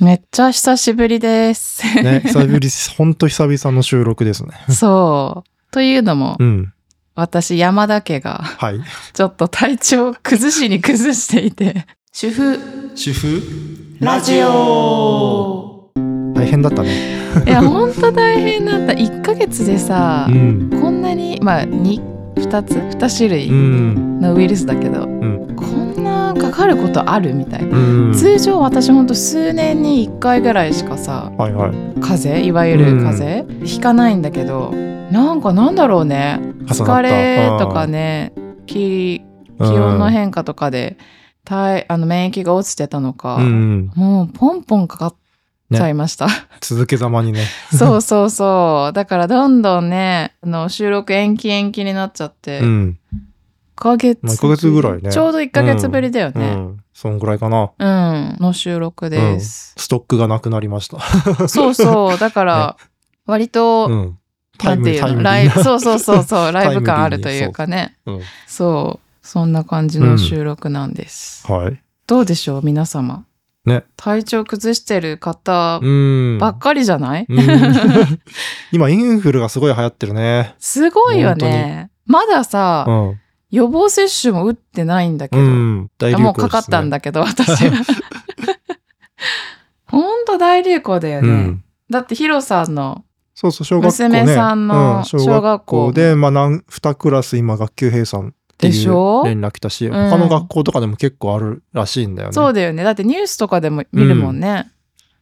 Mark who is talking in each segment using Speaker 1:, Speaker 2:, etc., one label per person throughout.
Speaker 1: めっちゃ久しぶりです。
Speaker 2: ね、久しぶりです。ほんと久々の収録ですね。
Speaker 1: そう。というのも、
Speaker 2: うん。
Speaker 1: 私、山田家が、
Speaker 2: はい。
Speaker 1: ちょっと体調崩しに崩していて、主婦
Speaker 2: 主婦
Speaker 1: ラジオ
Speaker 2: 大変だったね。
Speaker 1: いや、ほんと大変だった。1ヶ月でさ
Speaker 2: う、ん。
Speaker 1: こんなに、まあ、2、2つ ?2 種
Speaker 2: う
Speaker 1: 類
Speaker 2: ん。
Speaker 1: のウイルスだけど、
Speaker 2: ん
Speaker 1: こんなかかることあるみたいな。
Speaker 2: うん。
Speaker 1: 通常私ほんと数年に1回ぐらいしかさ
Speaker 2: はいはい。
Speaker 1: 風邪いわゆる風邪、ひかないんだけどなんかなんだろうね疲れとかね気気温の変化とかで体あの免疫が落ちてたのか、
Speaker 2: うんうん。
Speaker 1: もうポンポンかかっちゃいました、
Speaker 2: 続けざまにね。
Speaker 1: そうそうそうだからどんどんねあの収録延期延期になっちゃって、
Speaker 2: うん。
Speaker 1: 1ヶ月
Speaker 2: まあ一ヶ月ぐらいね。
Speaker 1: ちょうど1ヶ月ぶりだよ
Speaker 2: う
Speaker 1: ね
Speaker 2: ん。そんぐらいかな。
Speaker 1: うん、の収録です、
Speaker 2: ストックがなくなりました。
Speaker 1: そうそう。だから割と、
Speaker 2: うん。
Speaker 1: なんていうの？
Speaker 2: タ
Speaker 1: ライブ。そうそうそうそう。ライブ感あるというかね。
Speaker 2: う。ん。
Speaker 1: そう。そんな感じの収録なんです、
Speaker 2: はい。
Speaker 1: どうでしょう皆様？
Speaker 2: ね。
Speaker 1: 体調崩してる方
Speaker 2: うん。
Speaker 1: ばっかりじゃない、
Speaker 2: うん。今、インフルがすごい流行ってるね。
Speaker 1: すごいよね。まださ、
Speaker 2: うん。
Speaker 1: 予防接種も打ってないんだけど、
Speaker 2: うん。大流行
Speaker 1: もうかかったん
Speaker 2: だ。
Speaker 1: だけど私はほんと大流行だよね、
Speaker 2: うん。
Speaker 1: だってヒロさんの
Speaker 2: そうそう、小学校ね。
Speaker 1: 娘さんの
Speaker 2: うん小
Speaker 1: 小学
Speaker 2: 学
Speaker 1: 校
Speaker 2: 校で、まあ、何、二クラス今学級閉鎖ってい
Speaker 1: でしょ？
Speaker 2: う連絡来たし、
Speaker 1: ん
Speaker 2: 他の学校とかでも結構あるらしいんだよね。
Speaker 1: そうだよねだってニュースとかでも見るもんね、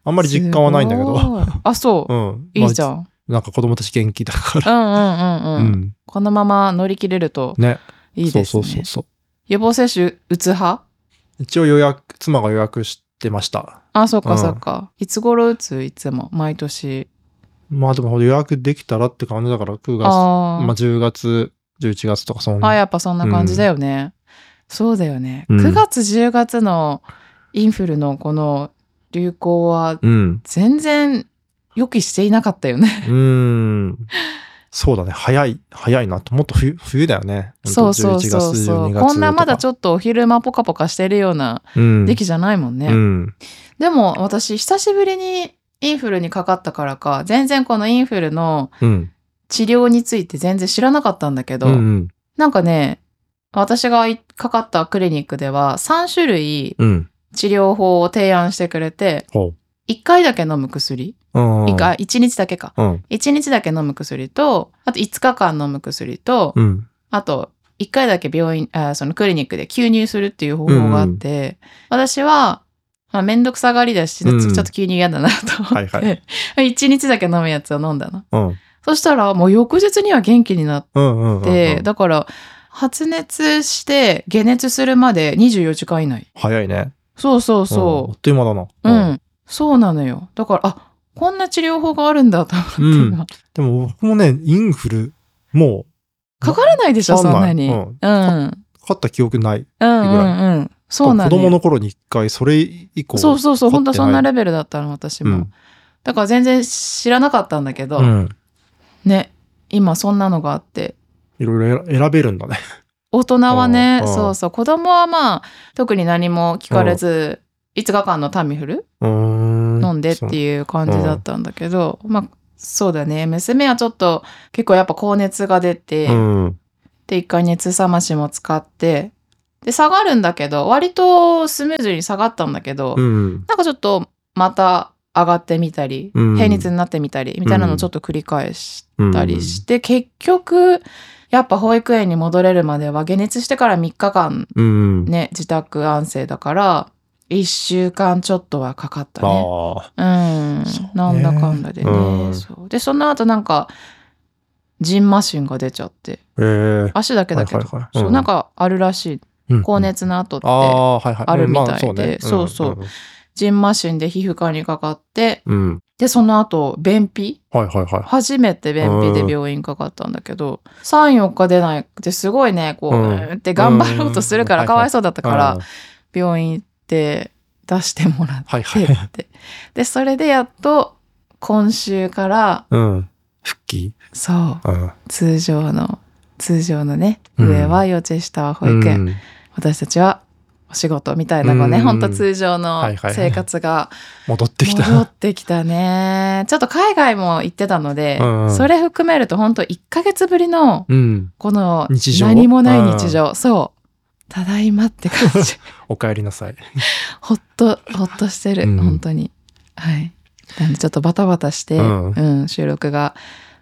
Speaker 2: あんまり実感はないんだけど。
Speaker 1: あそう、
Speaker 2: うん。
Speaker 1: いいじゃん、
Speaker 2: まあなんか子供たち元気だか
Speaker 1: う
Speaker 2: ら。
Speaker 1: んうんうんうん、
Speaker 2: うん。
Speaker 1: このまま乗り切れると
Speaker 2: ね。
Speaker 1: いいですね。
Speaker 2: そうそうそう。
Speaker 1: 予防接種打つ派？
Speaker 2: 一応予約、妻が予約してました。
Speaker 1: あ、そっか
Speaker 2: うん
Speaker 1: そっか。いつ頃打つ？いつも、毎年。
Speaker 2: まあでも予約できたらって感じだから、9月、
Speaker 1: あー、
Speaker 2: まあ10月、11月とかそん
Speaker 1: あ、やっぱそんな感じだよね。そうだよね。
Speaker 2: うん
Speaker 1: 9月、10月のインフルのこの流行は
Speaker 2: うん。
Speaker 1: 全然予期していなかったよね。
Speaker 2: うーん。そうだね。早い、早いなと。もっと冬、冬だよね。
Speaker 1: そうそうそうそう。
Speaker 2: 11月、12月
Speaker 1: こんなまだち
Speaker 2: ょっ
Speaker 1: とお昼間ポカポカしてるような時期じゃないもんね。
Speaker 2: うん。
Speaker 1: でも私久しぶりにインフルにかかったからか、全然このインフルの
Speaker 2: うん。
Speaker 1: 治療について全然知らなかったんだけど、
Speaker 2: うんうん。
Speaker 1: なんかね、私がいかかったクリニックでは3種類
Speaker 2: うん。
Speaker 1: 治療法を提案してくれて、
Speaker 2: ほ
Speaker 1: 1回だけ飲む薬、
Speaker 2: う。うん。
Speaker 1: 1回、1日だけか。
Speaker 2: うん。
Speaker 1: 1日だけ飲む薬と、あと5日間飲む薬と、
Speaker 2: うん。
Speaker 1: あと1回だけ病院、あそのクリニックで吸入するっていう方法があって、私は、まあ、めんどくさがりだし、ちょっと吸入嫌だなと思って、
Speaker 2: はい
Speaker 1: 1日だけ飲むやつを飲んだの。
Speaker 2: うん。
Speaker 1: そしたらもう翌日には元気になっ
Speaker 2: うん。うん。
Speaker 1: で、だから発熱して解熱するまで24時間以内
Speaker 2: 早いね。
Speaker 1: そうそう
Speaker 2: うんあ
Speaker 1: そ
Speaker 2: っという間だな。
Speaker 1: ううん、そうなのよ。だからあこんな治療法があるんだと思って、
Speaker 2: うん。
Speaker 1: 今
Speaker 2: でも僕もね、インフル、もう、
Speaker 1: かからないでしょそんなに、う、
Speaker 2: うん。ん
Speaker 1: うん。
Speaker 2: かかった記憶ない。
Speaker 1: うんうんそうな
Speaker 2: 子
Speaker 1: のよ。
Speaker 2: 供の頃に一回、それ以降。
Speaker 1: そうそうそう。本当そんなレベルだったの私も、
Speaker 2: うん。
Speaker 1: だから全然知らなかったんだけど、
Speaker 2: うん。
Speaker 1: ね今そんなのがあって。
Speaker 2: いろいろ選べるんだね。
Speaker 1: 大人はね
Speaker 2: うんうん。
Speaker 1: そうそう。子供はまあ特に何も聞かれず、5日間のタミフル？飲んでって
Speaker 2: う。
Speaker 1: いう感じだったんだけど、まあそうだね娘はちょっと結構やっぱ高熱が出て、
Speaker 2: うん。
Speaker 1: で一回熱冷ましも使ってで下がるんだけど割とスムーズに下がったんだけど、
Speaker 2: うん。
Speaker 1: なんかちょっとまた上がってみたり、
Speaker 2: うん
Speaker 1: 平熱になってみたりみたいなのをちょっと繰り返したりして、結局やっぱ保育園に戻れるまでは解熱してから3日間
Speaker 2: うん。
Speaker 1: ね自宅安静だから1週間ちょっとはかかったね。うん、なんだかんだでね、
Speaker 2: うん
Speaker 1: そう。でその後なんかジンマシンが出ちゃって。
Speaker 2: ええ。
Speaker 1: 足だけだけど、
Speaker 2: はいはいはい。
Speaker 1: そう
Speaker 2: うん
Speaker 1: なんかあるらしい。
Speaker 2: うん。
Speaker 1: 高熱の後って、
Speaker 2: あ
Speaker 1: るみたいで。
Speaker 2: まあそうね。
Speaker 1: そうジンマシンで皮膚科にかかって。
Speaker 2: うん。うん。
Speaker 1: でその後便秘。
Speaker 2: はいはいはい。
Speaker 1: 初めて便秘で病院かかったんだけど、34日出なくてすごいねこう、
Speaker 2: う
Speaker 1: うんん、って頑張ろうとするから
Speaker 2: うん。
Speaker 1: かわいそうだったから、
Speaker 2: うん。
Speaker 1: 病院行って出してもらって
Speaker 2: はいはい。
Speaker 1: でそれでやっと今週から
Speaker 2: うん。復帰？
Speaker 1: そう
Speaker 2: うん。
Speaker 1: 通常の通常のね
Speaker 2: うん
Speaker 1: 上は幼稚園下は保育園、
Speaker 2: うん
Speaker 1: 私たちはお仕事みたいなのがね、
Speaker 2: うん
Speaker 1: 本当通常の生活が
Speaker 2: 戻ってきた。
Speaker 1: 戻ってきたね。ちょっと海外も行ってたので、
Speaker 2: うんうん
Speaker 1: それ含めると本当1ヶ月ぶりの
Speaker 2: うん。
Speaker 1: この何もない日常。そう。ただいまって感じ。
Speaker 2: お帰りなさい。
Speaker 1: ほっと、ほっとしてる。
Speaker 2: うん
Speaker 1: 本当に。はい。なんでちょっとバタバタして、
Speaker 2: う
Speaker 1: うんん、収録が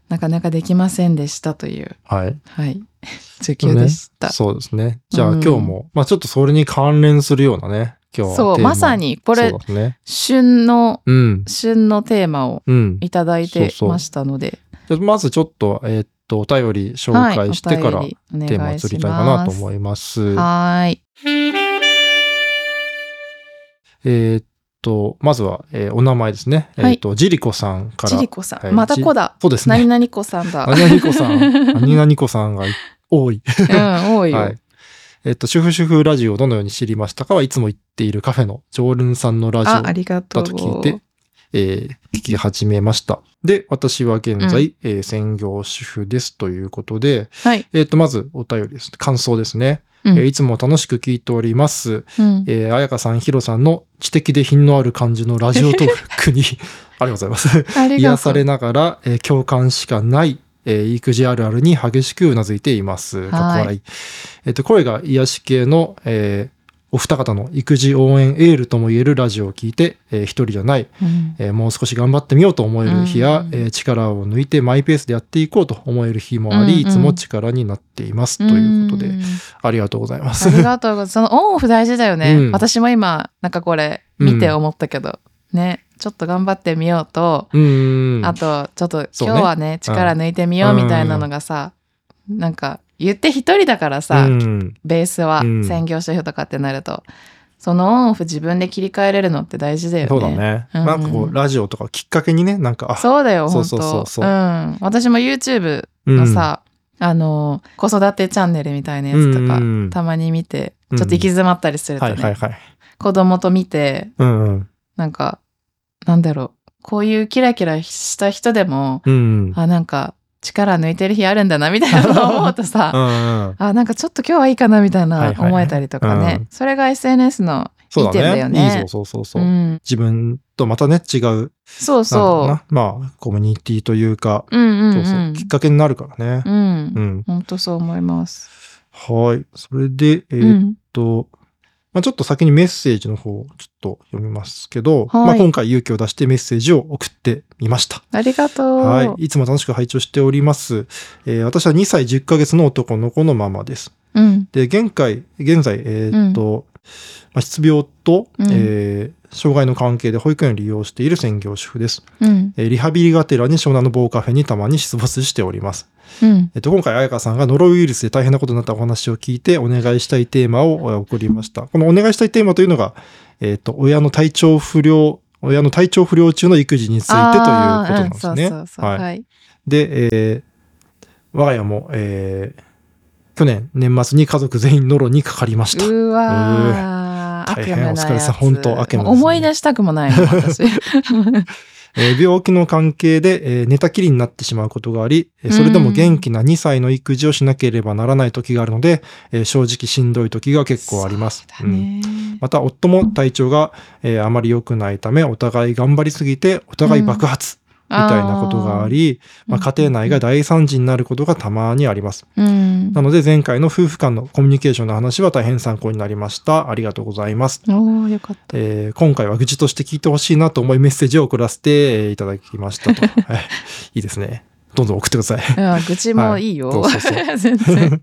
Speaker 1: なかなかできませんでしたという、
Speaker 2: はい。
Speaker 1: はい。状況でした。
Speaker 2: そうですね。じゃあ
Speaker 1: うん
Speaker 2: 今日も、まあちょっとそれに関連するようなね、今日は
Speaker 1: そう、まさにこれ
Speaker 2: ね。
Speaker 1: 旬の、
Speaker 2: うん。
Speaker 1: 旬のテーマを
Speaker 2: うん。
Speaker 1: いただいて
Speaker 2: そうそう
Speaker 1: ましたので、
Speaker 2: じゃあまずちょっと、えーっと、お便り紹
Speaker 1: はい、
Speaker 2: 介してから、
Speaker 1: お便り
Speaker 2: テーマを移りたいかなと。思います。
Speaker 1: はーい。
Speaker 2: えーっと、まずは、えーお名前ですね。
Speaker 1: はい
Speaker 2: えーっと、ジリコさんから。
Speaker 1: ジリコさん。
Speaker 2: はい
Speaker 1: また子だ。
Speaker 2: そうですね。
Speaker 1: 何々子さんだ。
Speaker 2: 何々子さん。何々子さんが多い。
Speaker 1: うん、多いよ。
Speaker 2: はい。えっと、主婦主婦ラジオをどのように知りましたかはいつも言っているカフェの常連さんのラジオ
Speaker 1: あ、ありがとう。
Speaker 2: だと聞いて、えー聞き始めました。で、私は現在、えー専業主婦ですということで、
Speaker 1: はい。
Speaker 2: えっと、まずお便りです。感想ですね。
Speaker 1: うん
Speaker 2: えーいつも楽しく聞いております。
Speaker 1: うん
Speaker 2: えー、彩香さん、ヒロさんの知的で品のある感じのラジオトークに、ありがとうございます。癒されながら、えー共感しかない、えー育児あるあるに激しくうなずいています。かっこ笑い。えっ、と、声が癒し系の、えーお二方の育児応援エールとも言えるラジオを聞いて、えー一人じゃない、
Speaker 1: うん
Speaker 2: えーもう少し頑張ってみようと思える日や、
Speaker 1: うん
Speaker 2: えー力を抜いてマイペースでやっていこうと思える日もあり、
Speaker 1: うんうん
Speaker 2: いつも力になっています。ということで、
Speaker 1: ん
Speaker 2: ありがとうございます。
Speaker 1: ありがとうございます。そのオンオフ大事だよね。
Speaker 2: うん
Speaker 1: 私も今、なんかこれ見て思ったけど、ね、ちょっと頑張ってみようと。あと、ちょっと今日はね、力抜いてみようみたいなのがさ、なんか言って一人だからさ、
Speaker 2: うん
Speaker 1: ベースは
Speaker 2: うん
Speaker 1: 専業主婦とかってなると、そのオンオフ自分で切り替えれるのって大事だよね。
Speaker 2: そうだね。
Speaker 1: うん
Speaker 2: なんかこう、ラジオとかきっかけにね、なんか、あ、
Speaker 1: そうだよ、
Speaker 2: そう
Speaker 1: 本当
Speaker 2: そうそうそう
Speaker 1: うん。私も YouTube のさ、あの、子育てチャンネルみたいなやつとか、
Speaker 2: うん
Speaker 1: たまに見て、
Speaker 2: うん
Speaker 1: ちょっと行き詰まったりするとね、
Speaker 2: はいはいはい。
Speaker 1: 子供と見て、
Speaker 2: うんうん。
Speaker 1: なんか、なんだろう、こういうキラキラした人でも、
Speaker 2: うん。
Speaker 1: あ、なんか、力抜いてる日あるんだな、みたいなのを思うと
Speaker 2: う
Speaker 1: さ、
Speaker 2: んうん。
Speaker 1: あ、なんかちょっと今日はいいかな、みたいな
Speaker 2: はいはいはい
Speaker 1: 思えたりとかね。
Speaker 2: うん
Speaker 1: それが SNS のいい点だ
Speaker 2: だね。
Speaker 1: よね
Speaker 2: いいそうそうそうそう。
Speaker 1: うん、
Speaker 2: 自分とまたね、違う、
Speaker 1: そうそ
Speaker 2: な。まあ、コミュニティというか、
Speaker 1: う。うんうん、うん。
Speaker 2: そうそう、きっかけになるからね。
Speaker 1: うん。
Speaker 2: うん。
Speaker 1: 本当そう思います。
Speaker 2: はい。それで、え
Speaker 1: う
Speaker 2: ーっ
Speaker 1: ん。
Speaker 2: と、まあ、ちょっと先にメッセージの方をちょっと読みますけど、
Speaker 1: はい
Speaker 2: まあ、今回勇気を出してメッセージを送ってみました。
Speaker 1: ありがとう。
Speaker 2: はい。いつも楽しく拝聴しております。えー私は2歳10ヶ月の男の子のママです。
Speaker 1: うん。
Speaker 2: で、現在、現在、えーっと、まあ、失病と、
Speaker 1: うん
Speaker 2: えー障害の関係で保育園を利用している専業主婦です。
Speaker 1: うん。
Speaker 2: えーリハビリがてらに湘南の某カフェにたまに出没しております。
Speaker 1: うん。
Speaker 2: えっと、今回、彩香さんがノロウイルスで大変なことになったお話を聞いて、お願いしたいテーマをえー送りました。このお願いしたいテーマというのが、えっと、親の体調不良、親の体調不良中の育児についてということなんですね。
Speaker 1: あーうんそうそうそう。
Speaker 2: はい。
Speaker 1: はい。
Speaker 2: で、えー我が家も、えー去年年末に家族全員ノロにかかりました。
Speaker 1: うわー。
Speaker 2: 大変お疲れさん本当悪夢ですね
Speaker 1: 思い出したくもないの、私。
Speaker 2: えー病気の関係で、えー寝たきりになってしまうことがあり、えーそれでも元気な2歳の育児をしなければならない時があるので、えー正直しんどい時が結構あります。
Speaker 1: そうだね。
Speaker 2: また、夫も体調が、えーあまり良くないため、お互い頑張りすぎて、お互い爆発、みたいなことがあり、まあ、家庭内が大惨事になることがたまにあります。
Speaker 1: うん。
Speaker 2: なので、前回の夫婦間のコミュニケーションの話は大変参考になりました。ありがとうございます。
Speaker 1: おー、よかった。
Speaker 2: えー今回は愚痴として聞いてほしいなと思いメッセージを送らせてえーいただきましたと。はいいいですね。どんどん送ってください。
Speaker 1: いや、愚痴もいいよ。
Speaker 2: はいそうそうそ
Speaker 1: 全然。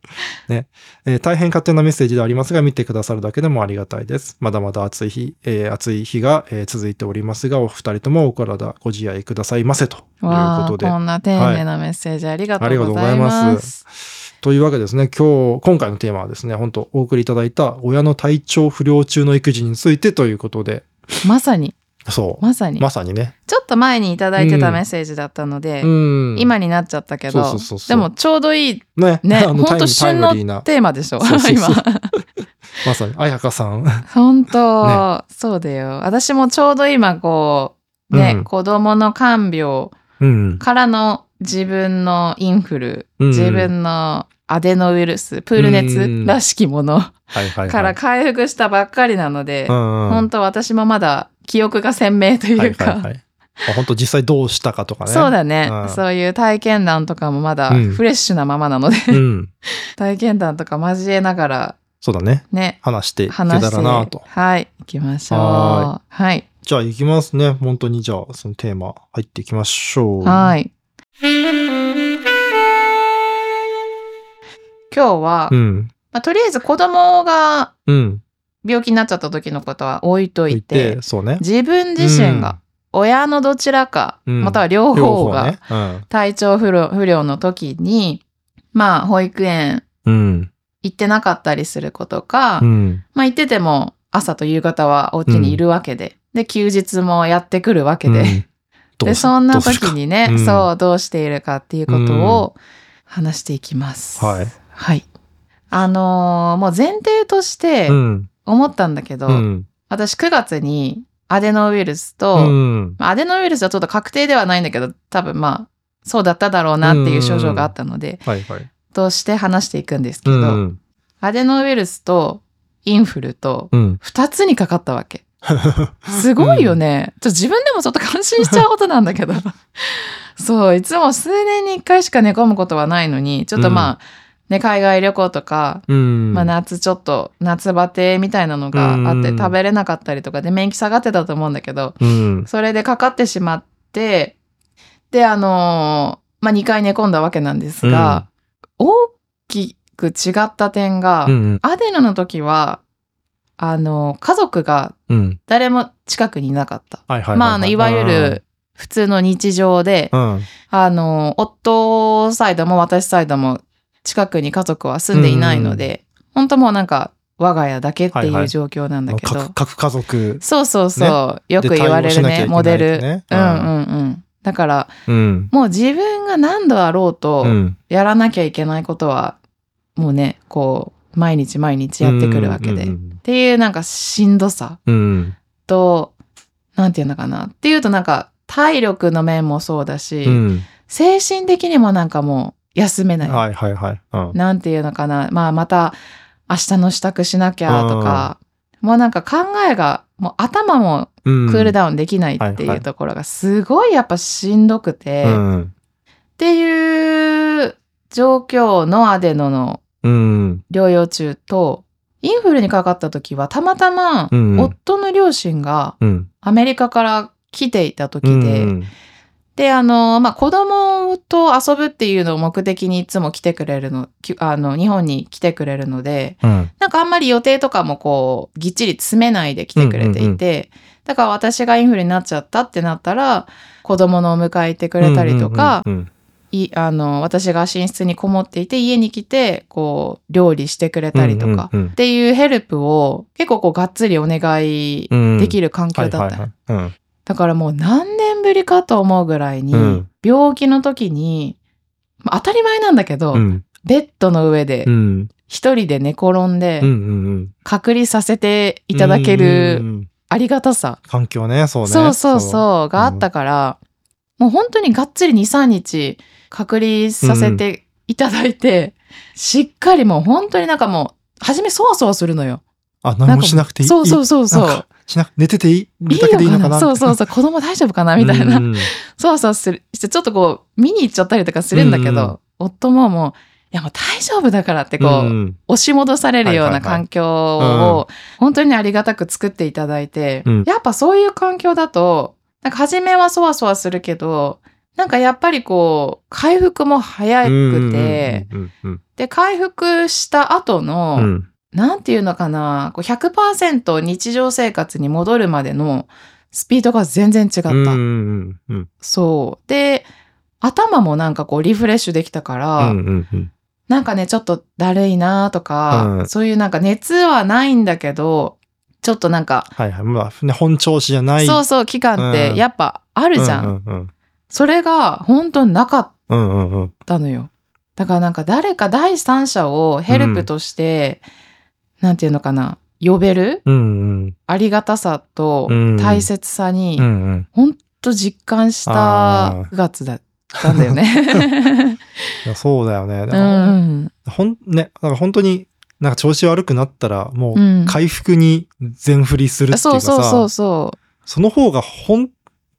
Speaker 2: えー大変勝手なメッセージではありますが、見てくださるだけでもありがたいです。まだまだ暑い日、えー暑い日が、えー続いておりますが、お二人ともお体ご自愛くださいませということで。
Speaker 1: こんな丁寧なメッセージありがとうございます。
Speaker 2: ありがとうございますというわけですね、今日、今回のテーマはですね、本当お送りいただいた親の体調不良中の育児についてということで、
Speaker 1: まさに、
Speaker 2: そう。
Speaker 1: まさに。
Speaker 2: まさにね。
Speaker 1: ちょっと前にいただいてたメッセージだったので、
Speaker 2: うん。
Speaker 1: 今になっちゃったけど
Speaker 2: そうそうそう、
Speaker 1: でもちょうどいい
Speaker 2: ね、
Speaker 1: ね、
Speaker 2: あの
Speaker 1: ほんと旬のテーマでしょ、
Speaker 2: そうそうそう
Speaker 1: 今。
Speaker 2: まさに、彩香さん。
Speaker 1: 本当、そうだよ。私もちょうど今こう、ね、
Speaker 2: うん
Speaker 1: 子供の看病
Speaker 2: うん。
Speaker 1: からの自分のインフル、
Speaker 2: うん
Speaker 1: 自分のアデノウイルス、プール熱らしきもの
Speaker 2: はいはいはい。
Speaker 1: から回復したばっかりなので、
Speaker 2: うんうん、
Speaker 1: 本当私もまだ記憶が鮮明というか、
Speaker 2: はいはいはい。あ本当実際どうしたかとかね。
Speaker 1: そうだね、
Speaker 2: うん
Speaker 1: そういう体験談とかもまだ
Speaker 2: うん
Speaker 1: フレッシュなままなので、
Speaker 2: うん。
Speaker 1: 体験談とか交えながら
Speaker 2: そうだね。
Speaker 1: ね、
Speaker 2: 話していけたらなと。
Speaker 1: はい、行きましょう。
Speaker 2: は
Speaker 1: はい。
Speaker 2: じゃあ行きますね。本当にじゃあそのテーマ入っていきましょう。
Speaker 1: はい。今日は、
Speaker 2: うん。
Speaker 1: まあ、とりあえず子供が
Speaker 2: うん。
Speaker 1: 病気になっちゃった時のことは置いといて、
Speaker 2: そうね。
Speaker 1: 自分自身が親のどちらか、
Speaker 2: うん
Speaker 1: または両
Speaker 2: 両
Speaker 1: 方が。体調不良不良の時に、まあ、保育園
Speaker 2: うん。
Speaker 1: 行ってなかったりする子とか、
Speaker 2: うん。
Speaker 1: まあ、行ってても朝と夕方はお家にいるわけで、で、休日もやってくるわけで、で、そんな時にね、
Speaker 2: うん
Speaker 1: そう、どうしているかっていうことを話していきます。
Speaker 2: はい。
Speaker 1: はい。あのーもう前提として
Speaker 2: うん。
Speaker 1: 思ったんだけど、
Speaker 2: うん。
Speaker 1: 私9月にアデノウイルスと、
Speaker 2: うん。
Speaker 1: まあアデノウイルスはちょっと確定ではないんだけど、多分まあ、そうだっただろうなっていう症状があったので、
Speaker 2: はいはい。
Speaker 1: として話していくんですけど、
Speaker 2: うん。
Speaker 1: アデノウイルスとインフルと
Speaker 2: うん。
Speaker 1: 2つにかかったわけ。すごいよね。ちょっと自分でもちょっと感心しちゃうことなんだけど。そう、いつも数年に1回しか寝込むことはないのに、ちょっとまあ、ね、海外旅行とか、
Speaker 2: うん。
Speaker 1: まあ夏ちょっと夏バテみたいなのがあって
Speaker 2: うん
Speaker 1: 食べれなかったりとかで免疫下がってたと思うんだけど、
Speaker 2: うん。
Speaker 1: それでかかってしまって、で、あのーまあ2回寝込んだわけなんですが、大きく違った点が、
Speaker 2: うん。
Speaker 1: アデノの時は、あのー家族が
Speaker 2: うん。
Speaker 1: 誰も近くにいなかった。まあ、いわゆる普通の日常で、
Speaker 2: うん。
Speaker 1: あの、夫サイドも私サイドも近くに家族は住んでいないので、本当もうなんか我が家だけって
Speaker 2: はいはい
Speaker 1: いう状況なんだけど、
Speaker 2: 各各家族。
Speaker 1: そうそうそう、よく言われるね、
Speaker 2: で対応しなきゃいけない
Speaker 1: モデル。うんうんうん。だから、
Speaker 2: うん。
Speaker 1: もう自分が何度あろうと
Speaker 2: う、ん。
Speaker 1: やらなきゃいけないことは、もうね、こう、毎日毎日やってくるわけで。っ
Speaker 2: うん。
Speaker 1: ていうなんかしんどさ
Speaker 2: うん。
Speaker 1: と、なんていうのかな。っていうとなんか、体力の面もそうだし、
Speaker 2: うん。
Speaker 1: 精神的にもなんかもう休めない。
Speaker 2: はいはいはい。うん。
Speaker 1: なんていうのかな。まあまた明日の支度しなきゃとか、もうなんか考えが、もう頭も
Speaker 2: うん。
Speaker 1: クールダウンできないって
Speaker 2: はい
Speaker 1: うところがすごいやっぱしんどくて、っ
Speaker 2: うん。
Speaker 1: ていう状況のアデノの
Speaker 2: うん。
Speaker 1: 療養中と、インフルにかかった時はたまたま
Speaker 2: うん
Speaker 1: 夫の両親が
Speaker 2: うん。
Speaker 1: アメリカから来ていた時で、
Speaker 2: うん
Speaker 1: で、あの、まあ、子供と遊ぶっていうのを目的にいつも来てくれるの、きあの、日本に来てくれるので、
Speaker 2: うん。
Speaker 1: なんかあんまり予定とかもこう、ぎっちり詰めないで来てくれていて、だから私がインフルになっちゃったってなったら、子供のお迎え行ってくれたりとか、いあの、私が寝室にこもっていて、家に来て、こう、料理してくれたりとか、っていうヘルプを結構こう、がっつりお願い
Speaker 2: うん
Speaker 1: できる環境だった。だからもう何年ぶりかと思うぐらいに、
Speaker 2: うん
Speaker 1: 病気の時に、まあ当たり前なんだけど、
Speaker 2: うん
Speaker 1: ベッドの上で
Speaker 2: うん
Speaker 1: 一人で寝転んで隔離させていただけ
Speaker 2: うん
Speaker 1: る
Speaker 2: うん
Speaker 1: ありがたさ、
Speaker 2: 環境ね、そうね。
Speaker 1: そうそうそうがあったから、もう本当にがっつり2、3日隔離させていただいて、しっかりもう本当になんかもう、初めそわそわするのよ。
Speaker 2: あ、何もしなくていい？
Speaker 1: そうそうそうそう。
Speaker 2: しな寝てていい？
Speaker 1: い
Speaker 2: 寝でいいのかな？
Speaker 1: そうそうそう、子供大丈夫かな？みたいな。
Speaker 2: うん。
Speaker 1: そわそわする。して、ちょっとこう、見に行っちゃったりとかするんだけど、夫ももう、いやもう大丈夫だからってこう、
Speaker 2: うん。
Speaker 1: 押し戻されるような環境
Speaker 2: うん
Speaker 1: を、本当にありがたく作っていただいて、
Speaker 2: うん。
Speaker 1: やっぱそういう環境だと、なんか初めはそわそわするけど、なんかやっぱりこう、回復も早くて、で、回復した後の、
Speaker 2: うんうん
Speaker 1: なんていうのかな、こう100%日常生活に戻るまでのスピードが全然違った。
Speaker 2: うんうんうん
Speaker 1: そう。で、頭もなんかこうリフレッシュできたから、
Speaker 2: うんうんうん
Speaker 1: なんかね、ちょっとだるいなとか、
Speaker 2: うん
Speaker 1: そういうなんか熱はないんだけど、ちょっとなんか、
Speaker 2: はいはい。まあ、ね本調子じゃない。
Speaker 1: そうそう、期間って
Speaker 2: うん
Speaker 1: やっぱあるじゃん。
Speaker 2: うんうん
Speaker 1: それが本当になかっ
Speaker 2: うんうんうん
Speaker 1: たのよ。だからなんか誰か第三者をヘルプとして、なんていうのかな、呼べる
Speaker 2: うんうん
Speaker 1: ありがたさと
Speaker 2: うん
Speaker 1: 大切さに
Speaker 2: うんう、ん
Speaker 1: 本当実感した
Speaker 2: あー
Speaker 1: 9月だ。たんだよね。
Speaker 2: そうだよね。だ
Speaker 1: う
Speaker 2: から
Speaker 1: ん。
Speaker 2: ほん、ね、だから本当になんか調子悪くなったら、も
Speaker 1: うん
Speaker 2: う回復に全振りするっていう
Speaker 1: そう
Speaker 2: かさ、
Speaker 1: そうそうそう。
Speaker 2: その方が本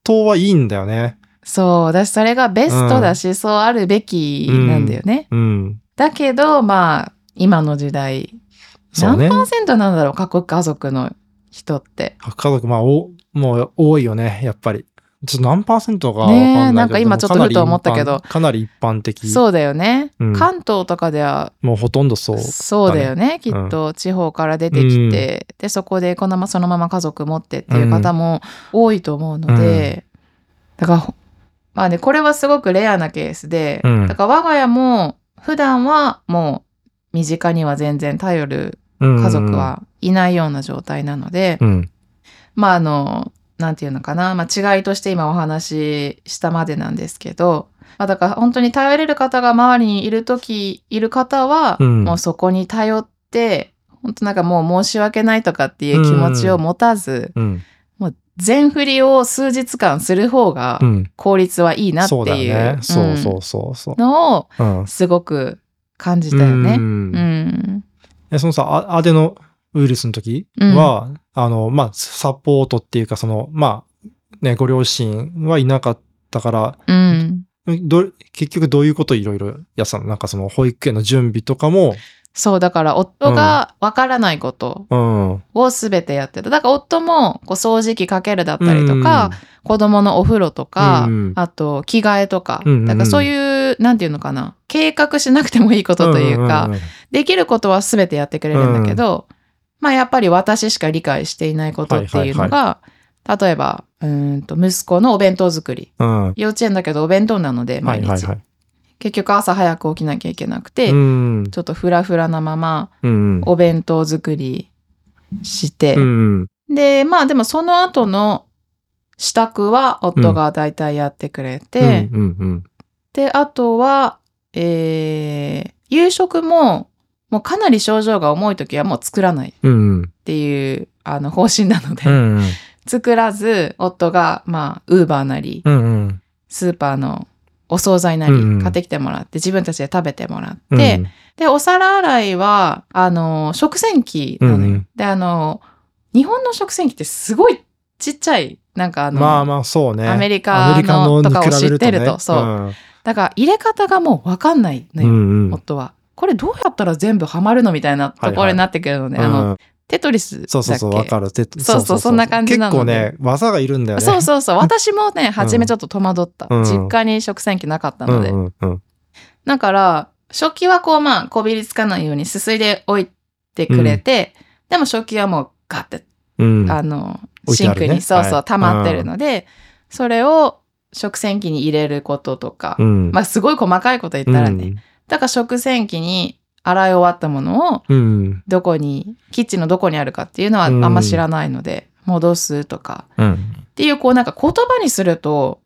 Speaker 2: 当はいいんだよね。
Speaker 1: そう。だし、それがベストだし、そうあるべきなんだよね。
Speaker 2: うん。
Speaker 1: だけど、まあ、今の時代、
Speaker 2: そうね
Speaker 1: 何パーセントなんだろう、各家族の人って。
Speaker 2: 家族、まあ、お、もう多いよね、やっぱり。ちょっと何パーセントか。
Speaker 1: ねえなんか今ちょっとふと思ったけど
Speaker 2: かなり一般的。
Speaker 1: そうだよね。
Speaker 2: うん
Speaker 1: 関東とかでは、
Speaker 2: もうほとんどそう。
Speaker 1: そうだよね。きっと、地方から出てきて、で、そこでこのままそのまま家族持ってっていう方も多いと思うので、だからほ、まあね、これはすごくレアなケースで、
Speaker 2: うん
Speaker 1: だから我が家も普段はもう身近には全然頼る
Speaker 2: 家
Speaker 1: 家族。はいないような状態なので、
Speaker 2: うん。
Speaker 1: まああの、なんていうのかな、まあ違いとして今お話ししたまでなんですけど、まあだから本当に頼れる方が周りにいるとき、いる方は、
Speaker 2: うん
Speaker 1: もうそこに頼って、本当なんかもう申し訳ないとかっていう気持ちを持たず、
Speaker 2: うん。
Speaker 1: もう全振りを数日間する方が
Speaker 2: うん。
Speaker 1: 効率はいいなっていう
Speaker 2: よね。そう
Speaker 1: うん
Speaker 2: そうそうそう。
Speaker 1: のを
Speaker 2: うん。
Speaker 1: すごく感じたよね。
Speaker 2: う
Speaker 1: うん。
Speaker 2: そのさ、あアデノウイルスの時
Speaker 1: うん。
Speaker 2: は、あの、まあ、サポートっていうか、その、まあ、ね、ご両親はいなかったから、
Speaker 1: うん。
Speaker 2: ど結局どういうこといろいろやってたの？なんかその保育園の準備とかも、
Speaker 1: そう、だから夫がわからないこと
Speaker 2: うん。
Speaker 1: をすべてやってた。だから夫もこう掃除機かけるだったりとか、子供のお風呂とか、
Speaker 2: うん
Speaker 1: あと着替えとか、
Speaker 2: うんうんうん。
Speaker 1: だからそういう、なんていうのかな、計画しなくてもいいことというか、
Speaker 2: んんん
Speaker 1: できることはすべてやってくれるんだけど、まあやっぱり私しか理解していないことっていうのが、例えば、うーんと息子のお弁当作り。
Speaker 2: うん。
Speaker 1: 幼稚園だけどお弁当なので、
Speaker 2: は
Speaker 1: 毎日。
Speaker 2: いはいはい。
Speaker 1: 結局朝早く起きなきゃいけなくて、
Speaker 2: うん。
Speaker 1: ちょっとフラフラなまま
Speaker 2: うん。
Speaker 1: お弁当作りして、
Speaker 2: うん。
Speaker 1: で、まあでもその後の支度は夫が大体やってくれて、
Speaker 2: うんうん
Speaker 1: で、あとは、えー、夕食も、もうかなり症状が重い時はもう作らないっ
Speaker 2: うん。うん。
Speaker 1: ていう、あの、方針なので、
Speaker 2: うん。
Speaker 1: 作らず、夫が、まあ、ウーバーなり、
Speaker 2: うんうん。
Speaker 1: スーパーのお惣菜な
Speaker 2: うんうん
Speaker 1: り買ってきてもらって、自分たちで食べてもら
Speaker 2: うん
Speaker 1: って、で、お皿洗いは、あの、食洗機なのよ。
Speaker 2: うんうん
Speaker 1: で、あの、日本の食洗機ってすごいちっちゃい、なんかあの、
Speaker 2: まあまあそうね。
Speaker 1: アメリカのとかを知ってるとそう
Speaker 2: う。
Speaker 1: だから入れ方がもうわかんないの
Speaker 2: う
Speaker 1: よ、
Speaker 2: んうん。
Speaker 1: 夫は。これどうやったら全部ハマるのみたいなところになってくるので、あの、
Speaker 2: うん
Speaker 1: テトリスだっけ？
Speaker 2: そうそうそう、わかる。て
Speaker 1: そうそうそんな感じなので
Speaker 2: 結構ね、技がいるんだよね。
Speaker 1: そうそうそう。私もね、初めちょっと戸惑った。
Speaker 2: うん
Speaker 1: 実家に食洗機なかった
Speaker 2: うん
Speaker 1: ので。
Speaker 2: うんうん。
Speaker 1: だから、食器はこうまあ、こびりつかないようにすすいでおいてくれて、でも食器はもうガッて、
Speaker 2: うん。
Speaker 1: あの、シンクに、そうそう、
Speaker 2: はい
Speaker 1: 溜まってるので、それを食洗機に入れることとか、
Speaker 2: うん。
Speaker 1: まあ、すごい細かいこと言ったらね、だから食洗機に洗い終わったものを
Speaker 2: うん。
Speaker 1: どこに、キッチンのどこにあるかっていうのはあんま知らないので、戻すとか。
Speaker 2: うん。
Speaker 1: っていう、こうなんか言葉にすると、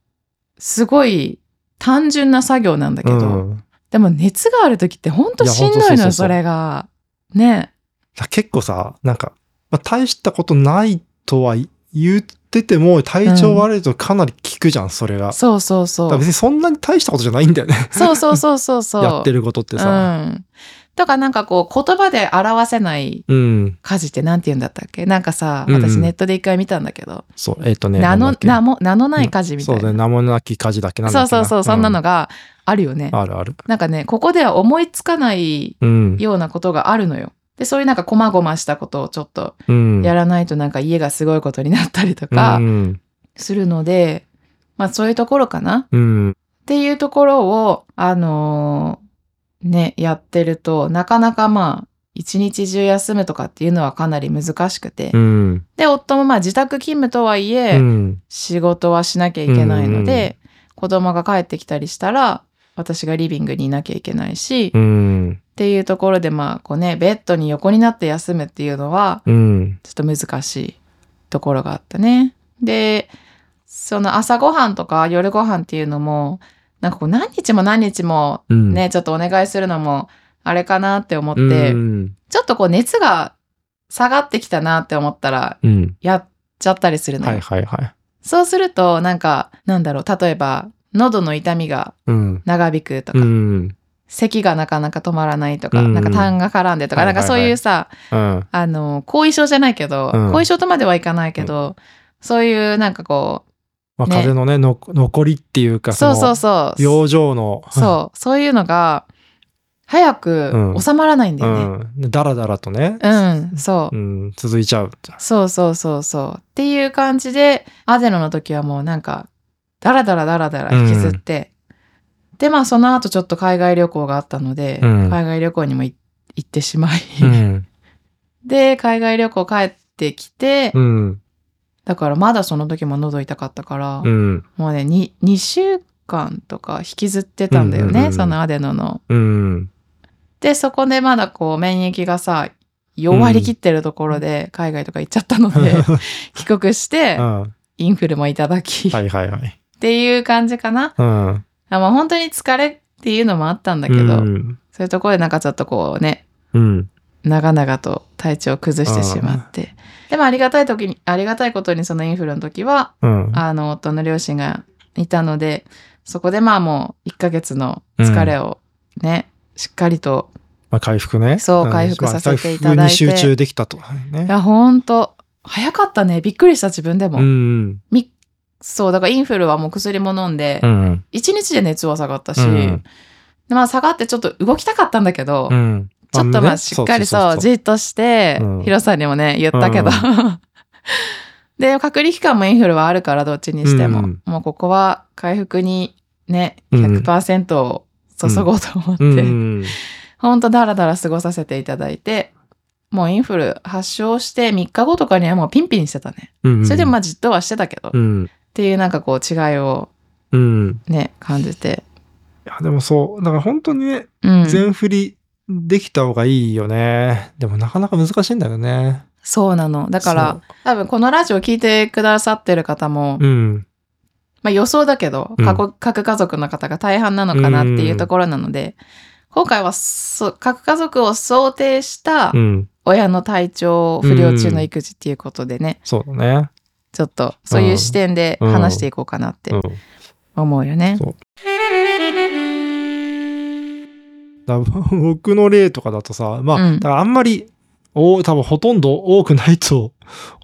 Speaker 1: すごい単純な作業なんだけど、
Speaker 2: うん
Speaker 1: でも熱がある時ってほんとしんどいのよ、
Speaker 2: そ
Speaker 1: れが。ね。
Speaker 2: 結構さ、なんか、まあ、大したことないとは言ってても、体調悪いとかなり効くじゃん、それが。
Speaker 1: そうそうそう。
Speaker 2: 別にそんなに大したことじゃないんだよね。
Speaker 1: そうそうそうそうそう。
Speaker 2: やってることって
Speaker 1: う
Speaker 2: さ。
Speaker 1: ん。だからなんかこう言葉で表せない
Speaker 2: うん。
Speaker 1: 家事ってなんて言うんだったっけ？なんかさ、
Speaker 2: うんうん
Speaker 1: 私ネットで一回見たんだけど、
Speaker 2: そう、えっ、とね。
Speaker 1: 名の名も、名のない家事みたいうな。
Speaker 2: そだね、名もなき家事だっけ？なんだ
Speaker 1: そうそうそう、そんなのがあるよね。
Speaker 2: あるある。
Speaker 1: なんかね、ここでは思いつかない
Speaker 2: うん。
Speaker 1: ようなことがあるのよ。で、そういうなんか細々したことをちょっと
Speaker 2: うん。
Speaker 1: やらないとなんか家がすごいことになったりとか
Speaker 2: うん。
Speaker 1: するので、まあそういうところかな
Speaker 2: うん。
Speaker 1: っていうところを、あのーね、やってると、なかなかまあ、一日中休むとかっていうのはかなり難しくて。
Speaker 2: うん。
Speaker 1: で、夫もまあ自宅勤務とはいえ、
Speaker 2: うん。
Speaker 1: 仕事はしなきゃいけないので、子供が帰ってきたりしたら、私がリビングにいなきゃいけないし、っ
Speaker 2: うん。
Speaker 1: ていうところでまあ、こうね、ベッドに横になって休むっていうのは、
Speaker 2: うん。
Speaker 1: ちょっと難しいところがあったね。で、その朝ごはんとか夜ご飯っていうのも、なんかこう何日も何日も
Speaker 2: うん。
Speaker 1: ね、ちょっとお願いするのもあれかなって思って、
Speaker 2: うん。
Speaker 1: ちょっとこう熱が下がってきたなって思ったら
Speaker 2: うん。
Speaker 1: やっちゃったりするのよ。
Speaker 2: はいはいはい。
Speaker 1: そうするとなんかなんだろう例えば喉の痛みが
Speaker 2: うん。
Speaker 1: 長引くとか、
Speaker 2: うん。
Speaker 1: 咳がなかなか止まらないとか、
Speaker 2: うん
Speaker 1: なんか痰が絡んでとか、
Speaker 2: はいはいはい
Speaker 1: なんかそういうさ、
Speaker 2: うん。
Speaker 1: あの、後遺症じゃないけど、
Speaker 2: うん
Speaker 1: 後遺症とまではいかないけど、そういうなんかこ
Speaker 2: まあ、
Speaker 1: ね
Speaker 2: 風邪のねの、残りっていう
Speaker 1: う、
Speaker 2: か、
Speaker 1: そうそう
Speaker 2: う。
Speaker 1: そう、
Speaker 2: 病状の。
Speaker 1: そう、そういうのが、早く
Speaker 2: うん
Speaker 1: 収まらないんだよね。
Speaker 2: うん。でだらだらとね。
Speaker 1: うん、そう
Speaker 2: う。ん。続いちゃう。
Speaker 1: そうそうそうそう。っていう感じで、アデノの時はもうなんか、ダラダラダラダラ引きずって、で、まあその後ちょっと海外旅行があったので、
Speaker 2: うん
Speaker 1: 海外旅行にもい行ってしまい、
Speaker 2: うん。
Speaker 1: で、海外旅行帰ってきて、
Speaker 2: うん。
Speaker 1: だからまだその時も喉痛かったから、
Speaker 2: うん。
Speaker 1: もうね、2, 2週間とか引きずってたんだよね、
Speaker 2: うんうんうん
Speaker 1: そのアデノの。
Speaker 2: うん。
Speaker 1: で、そこでまだこう免疫がさ、弱りきってるところで海外とか行っちゃったので、帰国して
Speaker 2: う、ん。
Speaker 1: インフルもいただき、
Speaker 2: はいはいはい。
Speaker 1: っていう感じかな。
Speaker 2: うん。
Speaker 1: あまあ本当に疲れっていうのもあったんだけど、
Speaker 2: うん。
Speaker 1: そういうところでなんかちょっとこうね、
Speaker 2: うん。
Speaker 1: 長々と体調を崩してしまって。でもありがたい時に、ありがたいことにそのインフルの時は、
Speaker 2: うん。
Speaker 1: あの、夫の両親がいたので、そこでまあもう1ヶ月の疲れをね、しっかりと、
Speaker 2: まあ、回復ね。
Speaker 1: そうん回復させていただいて
Speaker 2: 集中できたと。ね
Speaker 1: い。や、ほんと、早かったね。びっくりした自分でも。
Speaker 2: うん。
Speaker 1: みそう、だからインフルはもう薬も飲んで、
Speaker 2: うん。
Speaker 1: 1日で熱は下がったし、
Speaker 2: うん
Speaker 1: でまあ下がってちょっと動きたかったんだけど、
Speaker 2: うん。
Speaker 1: ちょっとまあ
Speaker 2: ね
Speaker 1: しっかりそうじっとして、
Speaker 2: うん
Speaker 1: ヒロさんにもね、言ったけど。で、隔離期間もインフルはあるから、どっちにしても。
Speaker 2: うん
Speaker 1: もうここは回復にね、
Speaker 2: うん
Speaker 1: 100%を注ごうと思って、
Speaker 2: うん。
Speaker 1: ほんとだらだら過ごさせていただいて、もうインフル発症して3日後とかにはもうピンピンしてたね。
Speaker 2: うん。
Speaker 1: それでもまあじっとはしてたけど、っ
Speaker 2: うん。
Speaker 1: ていうなんかこう違いを
Speaker 2: うん。
Speaker 1: ね、感じて。
Speaker 2: いや、でもそう。だから本当にね、
Speaker 1: うん。
Speaker 2: 全振りできた方がいいよね。でもなかなか難しいんだよね。
Speaker 1: そうなの。だから、多分このラジオ聞いてくださってる方も、
Speaker 2: そう、うん。
Speaker 1: まあ予想だけど、
Speaker 2: うん
Speaker 1: 過去核家族の方が大半なのかなっていうところなので、今回はそ核家族を想定した
Speaker 2: うん。
Speaker 1: 親の体調不良中の育児っていうことでね、
Speaker 2: そうだね。
Speaker 1: ちょっとそういう視点で話していこうかなって
Speaker 2: うん。
Speaker 1: 思うよね。
Speaker 2: 僕の例とかだとさ、まあ、
Speaker 1: うん
Speaker 2: だからあんまり、お多分ほとんど多くないと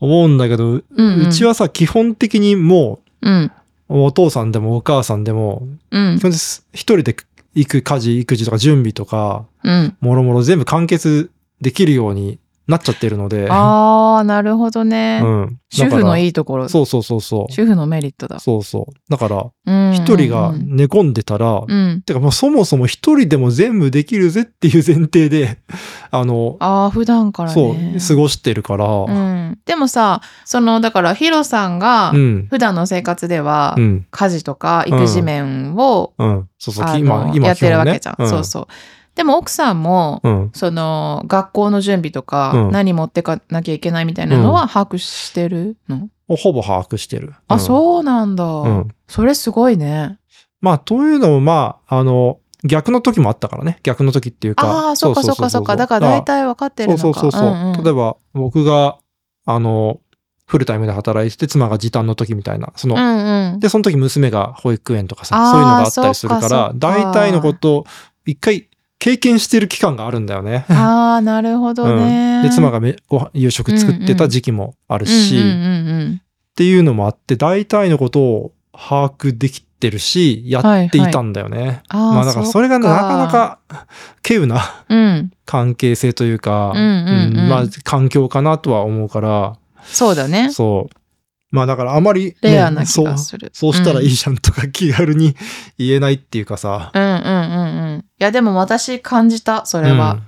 Speaker 2: 思うんだけど、う
Speaker 1: うんうん
Speaker 2: ちはさ、基本的にも
Speaker 1: うん。
Speaker 2: う、お父さんでもお母さんでも、
Speaker 1: うん
Speaker 2: 一人で行く家事、育児とか準備とか、
Speaker 1: うん。
Speaker 2: もろもろ全部完結できるようになっちゃってるので、
Speaker 1: ああ、なるほどね。
Speaker 2: うん。
Speaker 1: 主婦のい
Speaker 2: い。
Speaker 1: いところ。
Speaker 2: そうそうそうそう。
Speaker 1: 主婦のメリットだ。
Speaker 2: そうそう。だから、
Speaker 1: 一
Speaker 2: 一人が寝込んでたら、
Speaker 1: うん。
Speaker 2: てかそもそも一人でも全部できるぜっていう前提で、あの、
Speaker 1: ああ、普段からね。
Speaker 2: そう、過ごしてるから、う。
Speaker 1: うんん。でもさ、その、だからヒロさんが
Speaker 2: うん。
Speaker 1: 普段の生活では、
Speaker 2: うん。
Speaker 1: 家事とか育児面を、
Speaker 2: そうそう。
Speaker 1: あ
Speaker 2: 今、
Speaker 1: の
Speaker 2: 今、
Speaker 1: やってるわけじゃん。そうそう。でも奥さんも、
Speaker 2: うん。
Speaker 1: その学校の準備とか、
Speaker 2: うん
Speaker 1: 何持ってかなきゃいけないみたいなのは把握してるの、
Speaker 2: うん。ほぼ把握してる。
Speaker 1: あ、
Speaker 2: うん
Speaker 1: そうなんだ、
Speaker 2: うん。
Speaker 1: それすごいね。
Speaker 2: まあ、というのも、まあ、あの、逆の時もあったからね。逆の時っていうか。
Speaker 1: ああ、そっかそっかそっか。だから大体分かってるのか。
Speaker 2: そうそうそうそう。
Speaker 1: んん
Speaker 2: 例えば、僕が、あの、フルタイムで働いてて、妻が時短の時みたいな、その、
Speaker 1: うんうん。
Speaker 2: で、その時娘が保育園とかさ、そういうのがあったりするか、
Speaker 1: ら
Speaker 2: 大体のことを一回経験してる期間があるんだよね。
Speaker 1: ああ、なるほどね。
Speaker 2: うん、で、妻がめご飯夕食作ってた時期もあるし、っていうのもあって、大体のことを把握できてるし、やっていたんだよね。
Speaker 1: あー
Speaker 2: まあだからそれがなかなか稀有な
Speaker 1: うん。
Speaker 2: 関係性というか、まあ環境かなとは思うから、
Speaker 1: そうだね。
Speaker 2: そう。まあだからあまり、ね、
Speaker 1: レアな気
Speaker 2: そう
Speaker 1: がする。
Speaker 2: そうしたらいい
Speaker 1: い。
Speaker 2: じゃんとか気軽に言えないっていうかさ。
Speaker 1: うんうんうんうん。いや、でも私感じた、それは。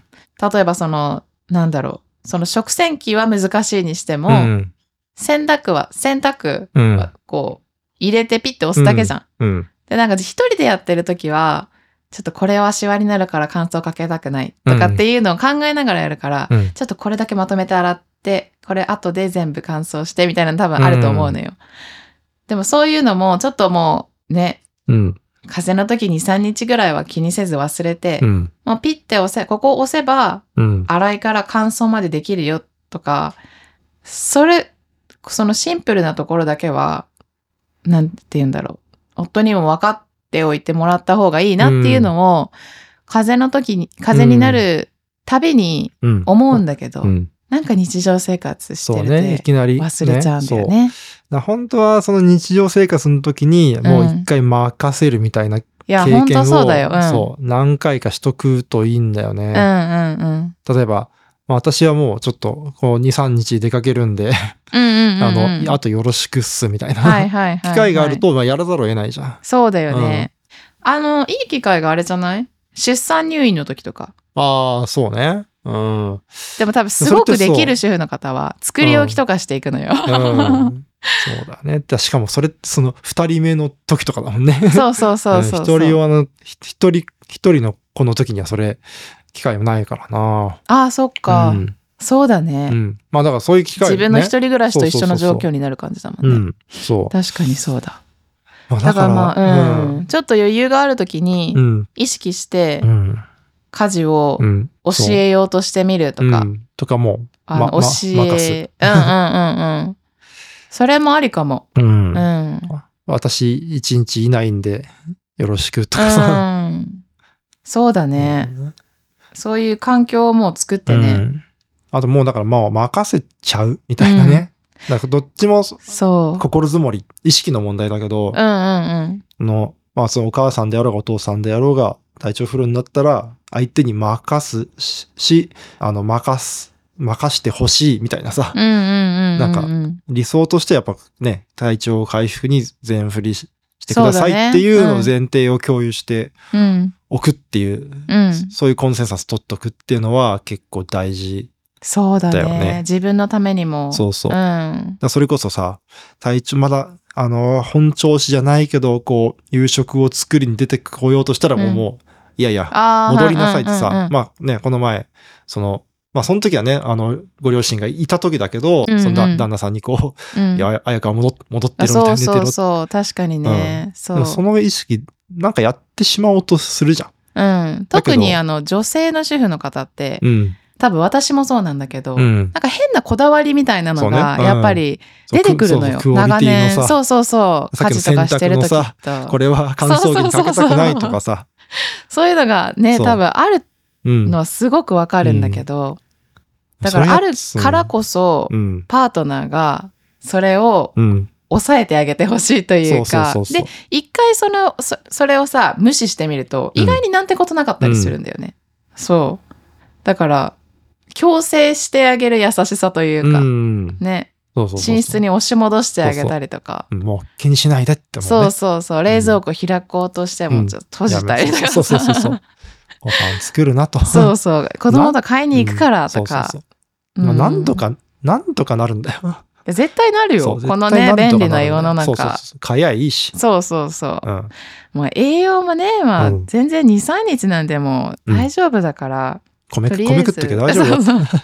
Speaker 1: 例えばその、なんだろう。その食洗機は難しいにしても、
Speaker 2: うん。うん。
Speaker 1: 洗濯は、洗濯
Speaker 2: うん。
Speaker 1: はこう、入れてピッて押すだけじゃん。
Speaker 2: うん。
Speaker 1: で、なんか一人でやってるときは、ちょっとこれはシワになるから乾燥かけたくないとかっていうのを考えながらやるから、
Speaker 2: うん。
Speaker 1: ちょっとこれだけまとめて洗って、これ後で全部乾燥してみたいなの多分あると思うのよ。でもそういうのもちょっともうね、
Speaker 2: うん。
Speaker 1: 風邪の時に3日ぐらいは気にせず忘れて、
Speaker 2: うん。
Speaker 1: もうピッて押せ、ここを押せば
Speaker 2: うん。
Speaker 1: 洗いから乾燥までできるよとか、それ、そのシンプルなところだけは、なんて言うんだろう。夫にも分かっっておいてもらった方がいいなっていうのを、風邪の時に、風邪になるたびに
Speaker 2: うん。
Speaker 1: 思うんだけど、
Speaker 2: うん。
Speaker 1: なんか日常生活してる
Speaker 2: ね。い
Speaker 1: と
Speaker 2: きなり、
Speaker 1: 忘れちゃうんだよね。
Speaker 2: だから本当はその日常生活の時にもう一回任せるみたいな経験を、
Speaker 1: 本当そうだよ。うん。
Speaker 2: そう何回かしとくといいんだよね。
Speaker 1: うんうんうん。
Speaker 2: 例えば、まあ、私はもうちょっとこう2、3日出かけるんで、
Speaker 1: うんうんうんうん。
Speaker 2: あの、あとよろしくっすみたいな、
Speaker 1: はいはいはい、はい。
Speaker 2: 機会があると、まあ、やらざるを得ないじゃん。
Speaker 1: そうだよね。あの、いい機会があれじゃない？出産入院の時とか。
Speaker 2: ああ、そうね。うん。うん。
Speaker 1: でも多分すごくできる主婦の方は作り置きとかしていくのよ。
Speaker 2: そうだね。だしかもそれってその2人目の時とかだもんね。
Speaker 1: そうそうそうそう
Speaker 2: 一人用の、ひ一人、一人の子の時にはそれ、機会もないからな。
Speaker 1: ああ、そっか、
Speaker 2: うん。
Speaker 1: そうだね、
Speaker 2: うん。まあだからそういう機会、ね、
Speaker 1: 自分の一人暮らしと一緒の状況になる感じだも
Speaker 2: うん
Speaker 1: ね。
Speaker 2: ん。そう。
Speaker 1: 確かにそうだ。
Speaker 2: まあ
Speaker 1: だからまあ、うん、ちょっと余裕がある時に
Speaker 2: うん。
Speaker 1: 意識して
Speaker 2: うん。
Speaker 1: 家事を
Speaker 2: うん。
Speaker 1: 教えようとしてみるとか、
Speaker 2: うんとかも、
Speaker 1: あの、
Speaker 2: まま
Speaker 1: 教え、うんうんうんうん。それもありかも。
Speaker 2: うん
Speaker 1: う。ん。
Speaker 2: 私、一日いないんで、よろしくと
Speaker 1: う
Speaker 2: かさ。
Speaker 1: ん。そうだね。そういう環境をもう作ってね。
Speaker 2: うんあともうだからまあ任せちゃうみたいなね。だからどっちも
Speaker 1: そう。
Speaker 2: 心づもり、意識の問題だけど、
Speaker 1: うんうんうん。
Speaker 2: の、まあそのお母さんであろうがお父さんであろうが体調不良になったら相手に任すしし、あの任す、任してほしいみたいなさ。なんか理想としてやっぱね、体調回復に全振りししてくださいっていうのを前提を共有して
Speaker 1: うん。
Speaker 2: おくっていう、
Speaker 1: うん。
Speaker 2: そういうコンセンサス取っとくっていうのは結構大事。
Speaker 1: そうだね
Speaker 2: だよね
Speaker 1: 自分のためにも。
Speaker 2: そうそう。
Speaker 1: うん。
Speaker 2: らそれこそさ、体調まだ、あの、本調子じゃないけど、こう、夕食を作りに出てこようとしたらもう、
Speaker 1: うん
Speaker 2: もう、いやいや。戻りなさいってさ、
Speaker 1: うんうんうん
Speaker 2: まあね、この前、その、まあその時はね、あの、ご両親がいた時だけど、
Speaker 1: うんうん
Speaker 2: そのだ旦那さんにこう、
Speaker 1: うん
Speaker 2: いや、あやかは戻っ戻って
Speaker 1: あ
Speaker 2: るみたい
Speaker 1: そう
Speaker 2: に寝てる
Speaker 1: そうそう。確かにね。そう
Speaker 2: でも。その意識、なんかやってしまおうとするじゃん。
Speaker 1: うん。特にあの、女性の主婦の方って、
Speaker 2: うん。
Speaker 1: 多分私もそうなんだけど、
Speaker 2: うん。
Speaker 1: なんか変なこだわりみたいなのが、
Speaker 2: そうねうん
Speaker 1: やっぱり出てくるのよ。
Speaker 2: そうそうクオリティの
Speaker 1: 長年。
Speaker 2: さ
Speaker 1: そうそうそう。家事とかしてる時と。
Speaker 2: これは乾燥機にかけたくないとかさ。
Speaker 1: そういうのがね、多分ある
Speaker 2: うん。
Speaker 1: のはすごくわかるんだけど、だからあるからこそ、
Speaker 2: うん。
Speaker 1: パートナーがそれを
Speaker 2: うん。
Speaker 1: 抑えてあげてほしいというかで一回そのそそれをさ無視してみると
Speaker 2: うん。
Speaker 1: 意外になんてことなかったりするんだよね、そう。だから強制してあげる優しさというか、
Speaker 2: うん。
Speaker 1: ね寝室に押し戻してあげたりとか
Speaker 2: うんもう気にしないでって思うね。
Speaker 1: そうそうそう冷蔵庫開こうとしてもちょっと閉じたりとかさ
Speaker 2: そうそうそうそう。ご飯作るなと。
Speaker 1: そうそう子供と買いに行くからとか
Speaker 2: うんそうそうそうまあ、なんとか、なんとかなるんだよ。
Speaker 1: 絶対なるよ。
Speaker 2: そう
Speaker 1: このね、便利な世の
Speaker 2: るんだよそうそう
Speaker 1: 中。
Speaker 2: そう。買いやいいし。
Speaker 1: そうそうそう。
Speaker 2: うん。
Speaker 1: もう栄養もね、まあ、
Speaker 2: うん
Speaker 1: 全然2、3日なんでもう大丈夫だから。
Speaker 2: 米、
Speaker 1: とりあえず
Speaker 2: 米食っとけば大丈夫？よ。
Speaker 1: そうそう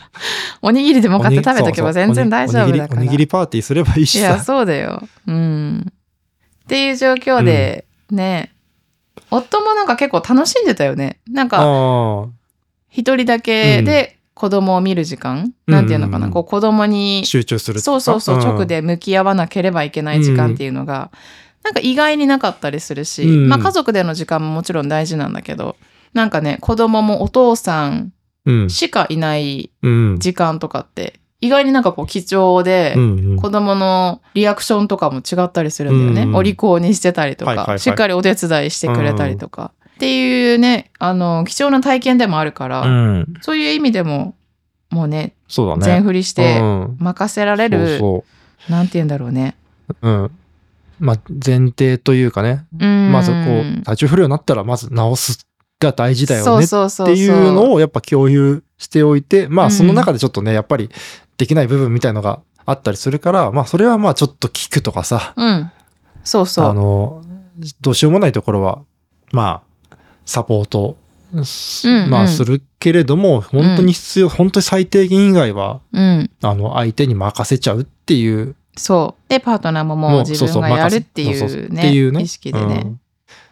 Speaker 1: おにぎりでも買って食べとけば全然大丈夫だから。
Speaker 2: おにぎりおにぎりパーティーすればいいし
Speaker 1: いや、
Speaker 2: さ。
Speaker 1: そうだよ。うん。っていう状況で、ね、夫もなんか結構楽しんでたよね。なんか、
Speaker 2: あ
Speaker 1: 一人だけで子供を見る時間、なんていうのかな、
Speaker 2: うん
Speaker 1: こう子供に
Speaker 2: あ、集中する
Speaker 1: そうそうそう、直
Speaker 2: で。
Speaker 1: で向き合わなければいけない時間っていうのが、なんか意外になかったりするし、
Speaker 2: うん
Speaker 1: まあ家族での時間ももちろん大事なんだけど、なんかね、子供もお父さん
Speaker 2: うん。
Speaker 1: しかいない
Speaker 2: うん。
Speaker 1: 時間とかって、意外になんかこう貴重で、
Speaker 2: うんうん
Speaker 1: 子供のリアクションとかも違ったりするんだよね。
Speaker 2: うん
Speaker 1: お利口にしてたりとか、しっかりお手伝いしてくれたりとか。っていうね、あの、貴重な体験でもあるから、
Speaker 2: うん。
Speaker 1: そういう意味でも、もうね、
Speaker 2: そうだね。
Speaker 1: 全振りして
Speaker 2: うん
Speaker 1: 任せられる、
Speaker 2: そう
Speaker 1: なんて言うんだろうね。
Speaker 2: そう。うん。まあ、前提というかね。
Speaker 1: うん
Speaker 2: まずこう、体調不良になったらまず治すが大事だよねっ
Speaker 1: そうそうそうそう
Speaker 2: ていうのをやっぱ共有しておいて、ま
Speaker 1: うん
Speaker 2: あその中でちょっとね、やっぱりできない部分みたいのがあったりするから、まあそれはまあちょっと聞くとかさ、
Speaker 1: うん。そうそう。
Speaker 2: あの、どうしようもないところは、まあ、サポート、す
Speaker 1: うんうん
Speaker 2: まあするけれども、本当に必要、本当に最低限以外は、
Speaker 1: うん。
Speaker 2: あの、相手に任せちゃうっていう、
Speaker 1: そう。で、パートナーももう自分がやるって
Speaker 2: 任せそうそう
Speaker 1: いう
Speaker 2: っていうね
Speaker 1: ね、意識でね
Speaker 2: うん、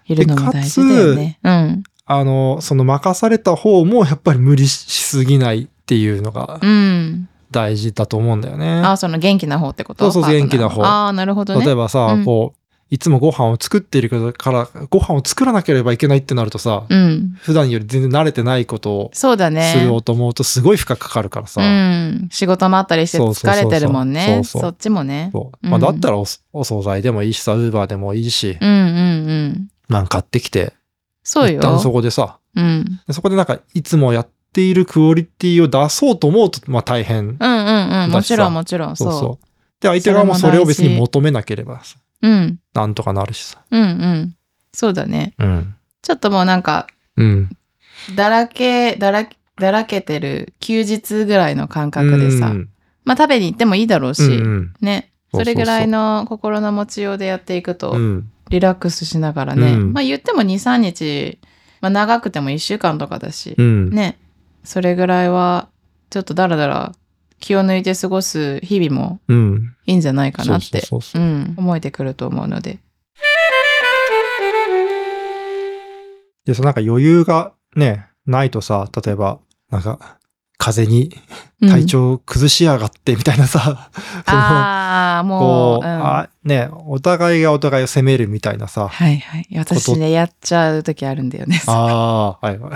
Speaker 1: いるのも大事だよね。うん。
Speaker 2: あの、その任された方もやっぱり無理しすぎないっていうのが
Speaker 1: うん。
Speaker 2: 大事だと思うんだよね。
Speaker 1: あ、その元気な方ってこと？
Speaker 2: そうそう元気な方
Speaker 1: ああ、なるほどね。
Speaker 2: 例えばさ、
Speaker 1: うん
Speaker 2: こう、いつもご飯を作っているから、ご飯を作らなければいけないってなるとさ、
Speaker 1: うん。
Speaker 2: 普段より全然慣れてないことを
Speaker 1: そうだね。
Speaker 2: するおうと思うとすごい負荷かかるからさ。
Speaker 1: うん。仕事もあったりして疲れてるもんね。
Speaker 2: そ
Speaker 1: っちもね。
Speaker 2: まあ、だったらおお惣菜でもいいしさ、ウーバーでもいいし、
Speaker 1: うんうんうん。
Speaker 2: なんか買ってきて、
Speaker 1: そう
Speaker 2: 一旦そ
Speaker 1: よ。
Speaker 2: こでさ、
Speaker 1: うん。
Speaker 2: でそこでなんかいつもやっているクオリティを出そうと思うと、まあ大変。
Speaker 1: うんうんうん。もちろんもちろん。
Speaker 2: そうそう。
Speaker 1: そ
Speaker 2: で、相手側もそれを別に求めなければさ、
Speaker 1: う。うん。
Speaker 2: なんとかなるしさ。
Speaker 1: うんうん。そうだね。
Speaker 2: うん。
Speaker 1: ちょっともうなんか、
Speaker 2: うん。
Speaker 1: だらけ、だら、だらけてる休日ぐらいの感覚でさ、
Speaker 2: うん
Speaker 1: まあ食べに行ってもいいだろうし、
Speaker 2: うんうん
Speaker 1: ね。
Speaker 2: そ
Speaker 1: れぐらいの心の持ちようでやっていくと、
Speaker 2: うん。
Speaker 1: リラックスしながらね。
Speaker 2: うん
Speaker 1: まあ言っても2、3日、まあ長くても1週間とかだし、
Speaker 2: うん。
Speaker 1: ね。それぐらいは、ちょっとだらだら気を抜いて過ごす日々も
Speaker 2: うん。
Speaker 1: いいんじゃないかなって、思えてくると思うので。
Speaker 2: で、そのなんか余裕がね、ないとさ、例えば、なんか、風邪に
Speaker 1: うん
Speaker 2: 体調崩しやがってみたいなさ、その、
Speaker 1: ああ、もう、
Speaker 2: こう、
Speaker 1: うん
Speaker 2: あ、ね、お互いがお互いを責めるみたいなさ、
Speaker 1: はいはい。私ね、やっちゃう時あるんだよね。
Speaker 2: ああ、はいは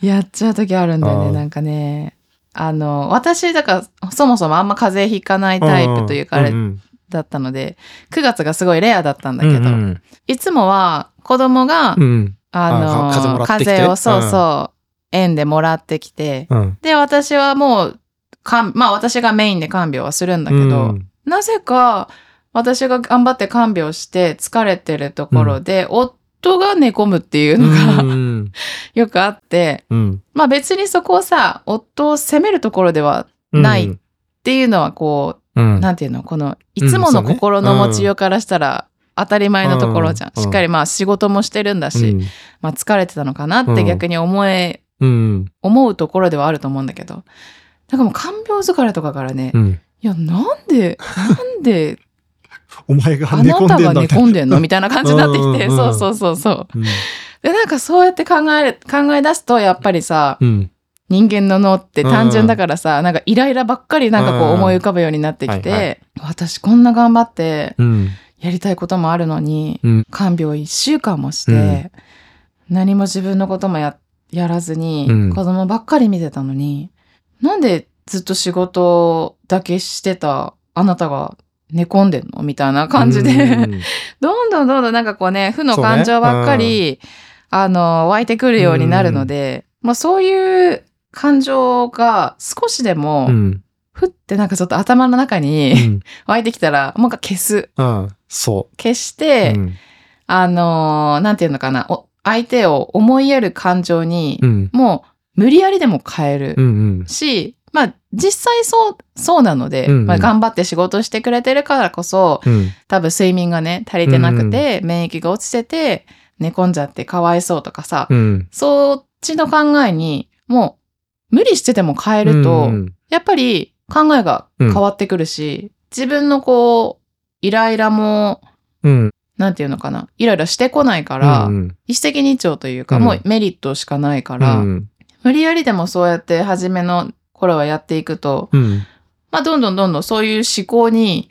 Speaker 2: い。
Speaker 1: やっちゃう時あるんだよね。なんかね、あの、私、だから、そもそもあんま風邪ひかないタイプというか、あれ
Speaker 2: ん
Speaker 1: だったので、9月がすごいレアだったんだけど、
Speaker 2: うんうん
Speaker 1: いつもは子供が、
Speaker 2: うん。
Speaker 1: あの、
Speaker 2: あ風もらってきて
Speaker 1: 風をそうそう、園でもらってきて、
Speaker 2: うん。
Speaker 1: で、私はもう、かんまあ私がメインで看病はするんだけど、
Speaker 2: うん
Speaker 1: なぜか私が頑張って看病して疲れてるところで、夫が寝込むっていうのが、
Speaker 2: うん。
Speaker 1: よくあって、
Speaker 2: うん。
Speaker 1: まあ別にそこをさ、夫を責めるところではない
Speaker 2: うん
Speaker 1: っていうのはこ
Speaker 2: うん
Speaker 1: う、なんていうの、この、いつもの心の持ちようからしたら当たり前のところじゃん。
Speaker 2: うん
Speaker 1: しっかりまあ仕事もしてるんだし、まあ疲れてたのかなって逆に思え、
Speaker 2: うん。
Speaker 1: 思うところではあると思うんだけど、なんかもう看病疲れとかからね、
Speaker 2: うん。
Speaker 1: いや、なんで、なんで、
Speaker 2: お前が
Speaker 1: あなたが寝。込んでんのみたいな感じになってきて、
Speaker 2: うんうん
Speaker 1: そうそうそうそう。
Speaker 2: うん
Speaker 1: で、なんかそうやって考え、考え出すと、やっぱりさ、
Speaker 2: うん。
Speaker 1: 人間の脳って単純だからさ、なんかイライラばっかりなんかこう
Speaker 2: うん
Speaker 1: 思い浮かぶようになってきて、
Speaker 2: はいは
Speaker 1: 私こんな頑張って
Speaker 2: うん。
Speaker 1: やりたいこともあるのに、
Speaker 2: うん
Speaker 1: 看病1週間もして、何も自分のこともややらずに、
Speaker 2: うん
Speaker 1: 子供ばっかり見てたのに、なんでずっと仕事だけしてたあなたが寝込んでんの？みたいな感じで、
Speaker 2: うん
Speaker 1: どんどんどんどんなんかこうね、負の感情ばっかり、あの、湧いてくるようになるので、まあそういう感情が少しでも、
Speaker 2: うん。
Speaker 1: ふってなんかちょっと頭の中
Speaker 2: う
Speaker 1: に
Speaker 2: ん。
Speaker 1: 湧いてきたら、もう一回消す。
Speaker 2: うん。そ
Speaker 1: 消し
Speaker 2: う。
Speaker 1: て、
Speaker 2: うん
Speaker 1: あのーなんていうのかな、お相手を思いやる感情に、
Speaker 2: うん。
Speaker 1: もう無理やりでも変える。
Speaker 2: うん。
Speaker 1: し、まあ実際そう、そうなので、
Speaker 2: うんうん
Speaker 1: まあ頑張って仕事してくれてるからこそ、
Speaker 2: うん。
Speaker 1: 多分睡眠がね、足りてなくて、免疫が落ちてて、寝込んじゃってかわいそうとかさ、
Speaker 2: うん。
Speaker 1: そっちの考えに、もう無理してても変えると、
Speaker 2: うん
Speaker 1: やっぱり考えが変わってくるし、自分のこう、イライラも、
Speaker 2: うん。
Speaker 1: なんていうのかな、イライラしてこないから、
Speaker 2: うん
Speaker 1: 一石二鳥というか、
Speaker 2: うん
Speaker 1: もうメリットしかないから、
Speaker 2: うん。
Speaker 1: 無理やりでもそうやって初めの頃はやっていくと、
Speaker 2: うん。
Speaker 1: まあどんどんどんどんそういう思考に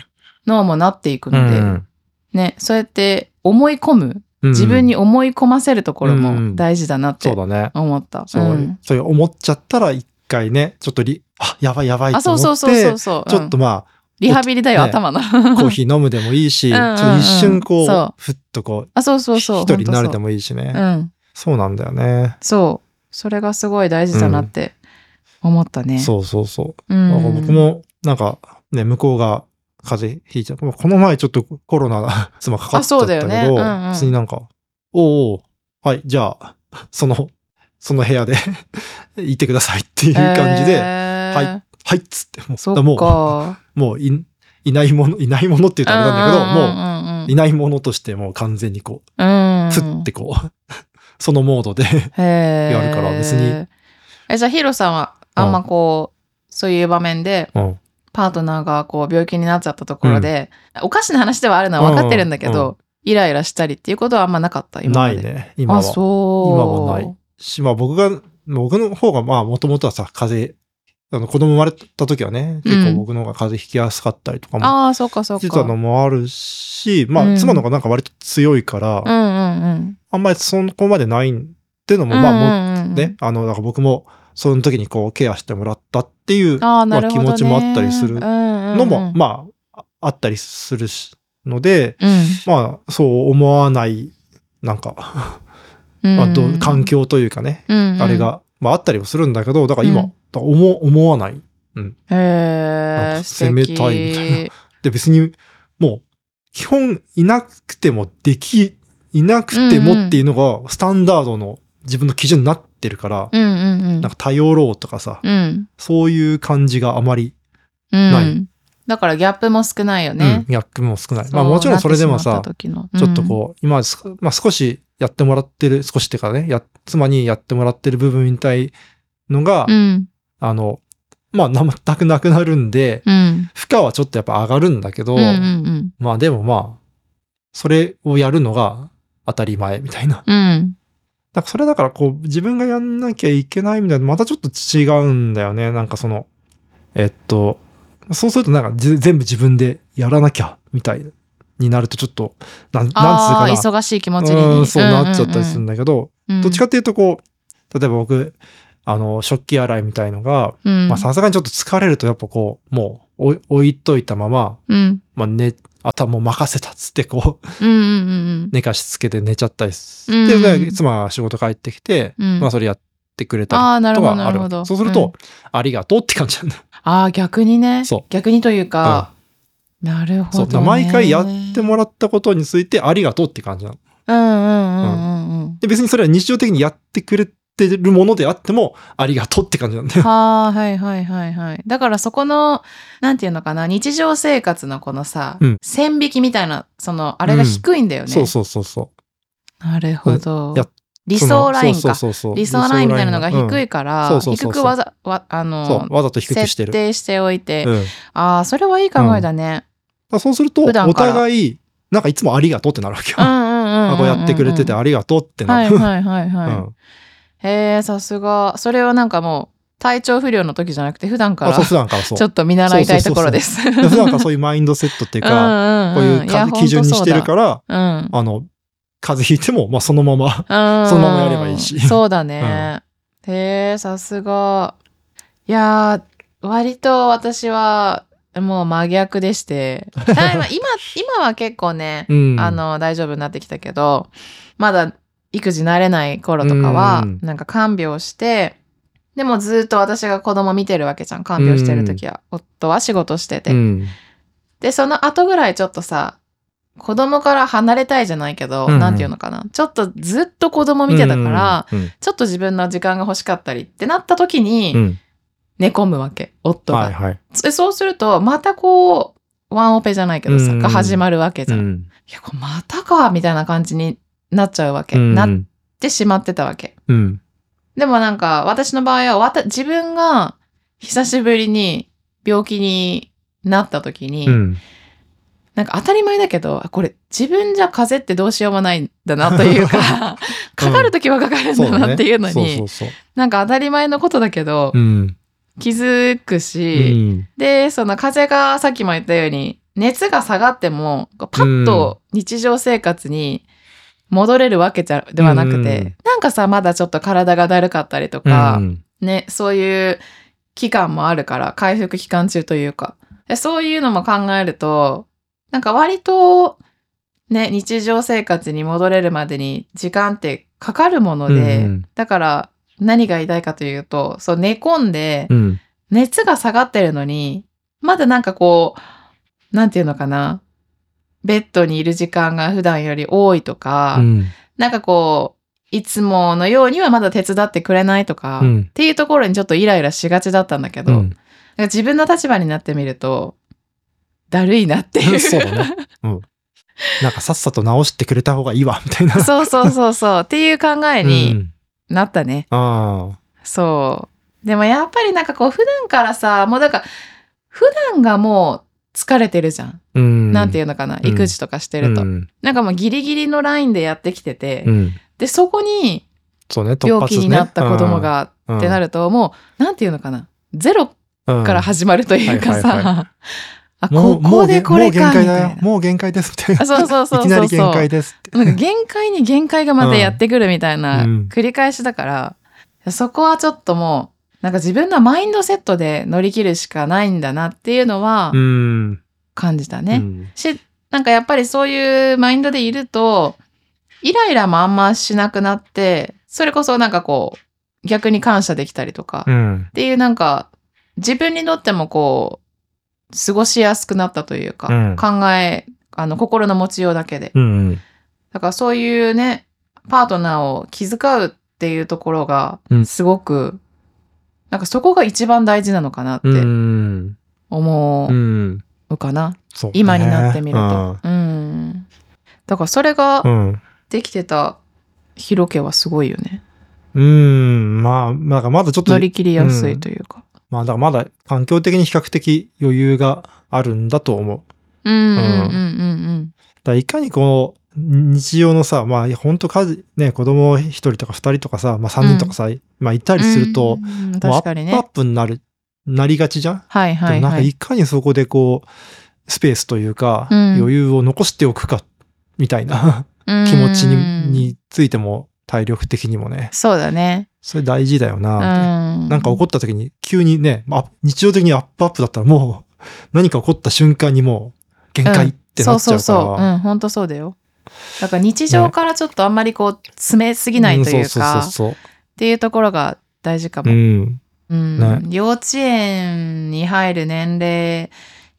Speaker 1: 脳もなっていくので、
Speaker 2: うん
Speaker 1: ね、そうやって思い込む、自分に思い込ませるところも大事だなって
Speaker 2: そうだね。
Speaker 1: 思った。
Speaker 2: そう、
Speaker 1: ん
Speaker 2: そういう思っちゃったら一回ね、ちょっとリ、あ、やばいやばい
Speaker 1: あ、
Speaker 2: と思って、
Speaker 1: そうそうそうそうそう。
Speaker 2: ちょっと
Speaker 1: うん
Speaker 2: ま
Speaker 1: リハビリだよ、
Speaker 2: ね
Speaker 1: 頭の。
Speaker 2: あ、コーヒー飲むでもいいし、ち
Speaker 1: うんうんうん
Speaker 2: ょっと一瞬こ
Speaker 1: そう
Speaker 2: う、ふっとこう、
Speaker 1: あ、そうそうそう。
Speaker 2: 一人になれて
Speaker 1: も。
Speaker 2: もいいしね。
Speaker 1: うん。
Speaker 2: そうなんだよね。
Speaker 1: そう。それがすごい大事だなって思ったね。
Speaker 2: そうそうそう。僕も、なんか、ね、向こうが風邪ひいちゃう。この前ちょっとコロナ、妻かかっちゃったけど、
Speaker 1: あそうだよねうんうん
Speaker 2: 普通になんか、おうおうはい、じゃあ、その、その部屋で いてくださいっていう感じで、
Speaker 1: えー
Speaker 2: はいはいっつって、もう、
Speaker 1: そっ
Speaker 2: も
Speaker 1: か。
Speaker 2: う、もうい、いないもの、いないものって言うとあれなんだけど、もう、
Speaker 1: も
Speaker 2: いないものとしてもう完全にこ
Speaker 1: うん、うん。
Speaker 2: う、ふってこう、そのモードで、やるから別に。
Speaker 1: え、じゃあヒロさんはあんまこう、そういう場面で、
Speaker 2: うん、
Speaker 1: パートナーがこう病気になっちゃったところで、おかしな話ではあるのは分かってるんだけど、
Speaker 2: うんうん
Speaker 1: イライラしたりっていうことはあんまなかった今。
Speaker 2: ないね、今は。
Speaker 1: あ、そう。
Speaker 2: 今はないし、まあ僕が、僕の方がまあもともとはさ、風邪あの子供生まれた時はね、結構僕の方が風邪ひきやすかったりとかも
Speaker 1: ああ、そうかそうか。
Speaker 2: してたのもあるし、まあ、
Speaker 1: うん
Speaker 2: 妻の方がなんか割と強いから、
Speaker 1: うんうんうん。
Speaker 2: あんまりそこまでないっていうのも、まあ、も
Speaker 1: あ
Speaker 2: うね、あの、だから僕も、その時にこう、ケアしてもらったっていう。まあ気持ちもあったりする
Speaker 1: の
Speaker 2: のも、まあ、ああったりするしので、
Speaker 1: うん。
Speaker 2: まあ、そう思わない、なんか、
Speaker 1: うん。
Speaker 2: まあ、環境というかね、
Speaker 1: うんうん
Speaker 2: あれ。が、まあ、あったりもするんだけど、だから今、
Speaker 1: うん
Speaker 2: 思思わない。
Speaker 1: へ
Speaker 2: なん
Speaker 1: え、
Speaker 2: か
Speaker 1: 素敵
Speaker 2: 攻めたいみたいな で、別に、もう、基本いなくてもでき、いなくてもっていうのが、スタンダードの自分の基準になってるから、
Speaker 1: うんうんうん。
Speaker 2: なんか頼ろうとかさ、
Speaker 1: うん。
Speaker 2: そういう感じがあまり、
Speaker 1: うん。
Speaker 2: ない
Speaker 1: だからギャップも少ないよ
Speaker 2: うん
Speaker 1: ね。、
Speaker 2: ギャップも少ない。まあもちろんそれでもさちょっとこう、今まあ少しやってもらってる、少しっていうかね、や、妻にやってもらってる部分みたいのが、
Speaker 1: うん。
Speaker 2: あの、まあ全くなくなるんで、
Speaker 1: うん。
Speaker 2: 負荷はちょっとやっぱ上がるんだけど、
Speaker 1: うんうんうん。
Speaker 2: まあでもまあ、それをやるのが当たり前みたいな。
Speaker 1: うん。
Speaker 2: なんかそれだからこう、自分がやんなきゃいけないみたいな、またちょっと違うんだよね。なんかその、えっと、そうするとなんかぜ全部自分でやらなきゃみたいになるとちょっと、なん、なんつうかな。
Speaker 1: 忙しい気持ち
Speaker 2: う
Speaker 1: に。
Speaker 2: んそうなっちゃったりするんだけど、
Speaker 1: うん
Speaker 2: どっちかっていうとこう、例えば僕、あの、食器洗いみたいのが、さすがにちょっと疲れるとやっぱこう、もう置い置いといたまま、
Speaker 1: うん。
Speaker 2: まあ寝、頭任せたっつってこう、
Speaker 1: うんうんうん
Speaker 2: 寝かしつけて寝ちゃったりす
Speaker 1: うん
Speaker 2: で、で妻が仕事帰ってきて、
Speaker 1: うん
Speaker 2: まあそれやってくれたり
Speaker 1: ああ、なるほど、
Speaker 2: とかある。そうすると、
Speaker 1: うん
Speaker 2: ありがとうって感じなんだよ。
Speaker 1: ああ、逆にね。逆にというか、なるほ
Speaker 2: そう。
Speaker 1: ど、ね。
Speaker 2: 毎回やってもらったことについてありがとうって感じなの。
Speaker 1: うんうんうんうんうん。
Speaker 2: で、別にそれは日常的にやってくれてるものであっても、ありがとうって感じなんだよ。
Speaker 1: はあ、はいはいはいはい。だからそこの、なんていうのかな、日常生活のこのさ、
Speaker 2: うん
Speaker 1: 線引きみたいな、その、あれが低いんだよね。
Speaker 2: そうそうそうそう。
Speaker 1: なるほど
Speaker 2: や。
Speaker 1: 理想ラインか。理想ラインみたいなのが低い
Speaker 2: い
Speaker 1: から、低くわざ、わ、あの、
Speaker 2: わざと低くしてる。
Speaker 1: 設定しておいて、
Speaker 2: うん、
Speaker 1: ああ、それはいい考えだね。
Speaker 2: らそうすると、お互い、なんかいつもありがとうってなるわけよ。
Speaker 1: うんうんうんうんうん。
Speaker 2: あこうやってくれててありがとうってなる。
Speaker 1: はいはいはいはい。
Speaker 2: うん
Speaker 1: へえ、さすが。それはなんかもう、体調不良の時じゃなくて、普段から
Speaker 2: あそう、普段からそう。
Speaker 1: ちょっと見習いたいところです。
Speaker 2: で普段からそういうマインドセットっていうか、
Speaker 1: か
Speaker 2: こういうか基準にしてるから、
Speaker 1: ら、うん。
Speaker 2: あの、風邪ひいても、まあそのまま。
Speaker 1: うん
Speaker 2: そのままやればいいし
Speaker 1: そうだね。へえ、さすが。いやー、割と私は、もう真逆でして。あ今、今今は結構ね、
Speaker 2: うん。
Speaker 1: あ、の、大丈夫になってきたけど、まだ育児慣れない頃とかは
Speaker 2: うん、
Speaker 1: なんか看病して、でもずっと私が子供見てるわけじゃん。看病してる時は。夫は仕事してて。
Speaker 2: うん。
Speaker 1: で、その後ぐらいちょっとさ、子供から離れたいじゃないけど、
Speaker 2: うんうん
Speaker 1: なんていうのかな。ちょっとずっと子供見てたから、
Speaker 2: うん、
Speaker 1: ちょっと自分の時間が欲しかったりってなった時に、
Speaker 2: うん。
Speaker 1: 寝込むわけ、夫が。
Speaker 2: はいはい。
Speaker 1: でそうすると、またこう、ワンオペじゃないけどさ、
Speaker 2: うん
Speaker 1: が始まるわけじゃん。い
Speaker 2: うん。
Speaker 1: や、これまたか、みたいな感じになっちゃうわけ。
Speaker 2: うん
Speaker 1: なってしまってたわけ。
Speaker 2: うん。
Speaker 1: でもなんか、私の場合は、わた自分が久しぶりに病気になった時に、
Speaker 2: うん。
Speaker 1: なんか当たり前だけど、あこれ自分じゃ風邪ってどうしようもないんだなというか、かかる時はかかるんだなっていうのに。なんか当たり前のことだけど、
Speaker 2: うん。
Speaker 1: 気づく
Speaker 2: う
Speaker 1: し、
Speaker 2: ん。
Speaker 1: で、その風邪がさっきも言ったように、熱が下がっても、パッと日常生活に戻れるわけじゃではなくて、
Speaker 2: うん
Speaker 1: なんかさ、まだちょっと体がだるかったりとか、ね、そういう期間もあるから、回復期間中というか。でそういうのも考えると、なんか割と、ね、日常生活に戻れるまでに時間ってかかるもので、
Speaker 2: うん
Speaker 1: だから何が言いかというと、そう寝込んで、
Speaker 2: うん。
Speaker 1: 熱が下がってるのに、まだなんかこう、なんていうのかな。ベッドにいる時間が普段より多いとか、
Speaker 2: うん。
Speaker 1: なんかこう、いつものようにはまだ手伝ってくれないとか、
Speaker 2: うん
Speaker 1: っていうところにちょっとイライラしがちだったんだけど、
Speaker 2: う
Speaker 1: なん。自分の立場になってみると、だるいなっていう。
Speaker 2: そうだね。うん。なんかさっさと直してくれた方がいいわ、みたいな。
Speaker 1: そうそうそうそう。っていう考え
Speaker 2: う
Speaker 1: に
Speaker 2: ん
Speaker 1: なったね。
Speaker 2: ああ。
Speaker 1: そう。でもやっぱりなんかこう普段からさ、もうだから、普段がもう疲れてるじゃん。
Speaker 2: うん。
Speaker 1: なんていうのかな。
Speaker 2: うん
Speaker 1: 育児とかしてると。
Speaker 2: うん。
Speaker 1: なんかもうギリギリのラインでやってきてて、
Speaker 2: うん。
Speaker 1: で、そこに病気になった子供が
Speaker 2: うん
Speaker 1: ってなると、もう、なんていうのかな。ゼロ
Speaker 2: うん
Speaker 1: から始まるというかさ、あ、
Speaker 2: もう
Speaker 1: ここでこれか、
Speaker 2: もう限界だ。よもう限界ですみたいな。
Speaker 1: あそうそうそうそう
Speaker 2: いきなり限界ですって。
Speaker 1: なんか限界に限界がまたやってくるみたいな
Speaker 2: うん
Speaker 1: 繰り返しだから、そこはちょっともう、なんか自分のマインドセットで乗り切るしかないんだなっていうのは
Speaker 2: うん。
Speaker 1: 感じたね。
Speaker 2: うん
Speaker 1: し、なんかやっぱりそういうマインドでいると、イライラもあんましなくなって、それこそなんかこう、逆に感謝できたりとか、っ
Speaker 2: うん。
Speaker 1: ていうなんか、自分にとってもこう、過ごしやすくなったというか、
Speaker 2: うん
Speaker 1: 考え、あの、心の持ちようだけで。
Speaker 2: うん。
Speaker 1: だからそういうね、パートナーを気遣うっていうところが
Speaker 2: う、ん
Speaker 1: すごく、なんかそこが一番大事なのかなって
Speaker 2: うん。
Speaker 1: 思
Speaker 2: うん。
Speaker 1: うかな。
Speaker 2: そうね
Speaker 1: 今になってみると。うん。だからそれが
Speaker 2: うん。
Speaker 1: できてたヒロ家はすごいよね。
Speaker 2: うん。うん。まあ、なんかまだちょっと、
Speaker 1: 乗り切りやすいというか。
Speaker 2: まあ、だからまだ環境的に比較的余裕があるんだと思う。
Speaker 1: うん。うんうんうん
Speaker 2: だからいかにこう、日常のさ、まあ、本当数、ね、子供一人とか二人とかさ、まあ三人とかさ、まあいた
Speaker 1: うん。
Speaker 2: りすると、
Speaker 1: うん、
Speaker 2: もう
Speaker 1: 確かにね。
Speaker 2: アップになる、なりがちじゃん、
Speaker 1: はいはい
Speaker 2: でもなん
Speaker 1: はい。
Speaker 2: かいかにそこでこう、スペースというか、
Speaker 1: うん。
Speaker 2: 余裕を残しておくか、みたいな。気持ちにについても体力的にもね、
Speaker 1: そうだね。
Speaker 2: それ大事だよ
Speaker 1: う
Speaker 2: な、
Speaker 1: ん。
Speaker 2: なんか起こった時に急にね、まあ、日常的にアップアップだったらもう 何か起こった瞬間にもう限界ってなっちゃうから。
Speaker 1: そうそうそう。うん、本当そうだよ。だから日常からちょっとあんまりこう、詰めすぎないという
Speaker 2: んそう
Speaker 1: か、
Speaker 2: そうそう
Speaker 1: っていうところが大事か。も。
Speaker 2: うん。
Speaker 1: うん
Speaker 2: ね
Speaker 1: 幼稚園に入る年齢、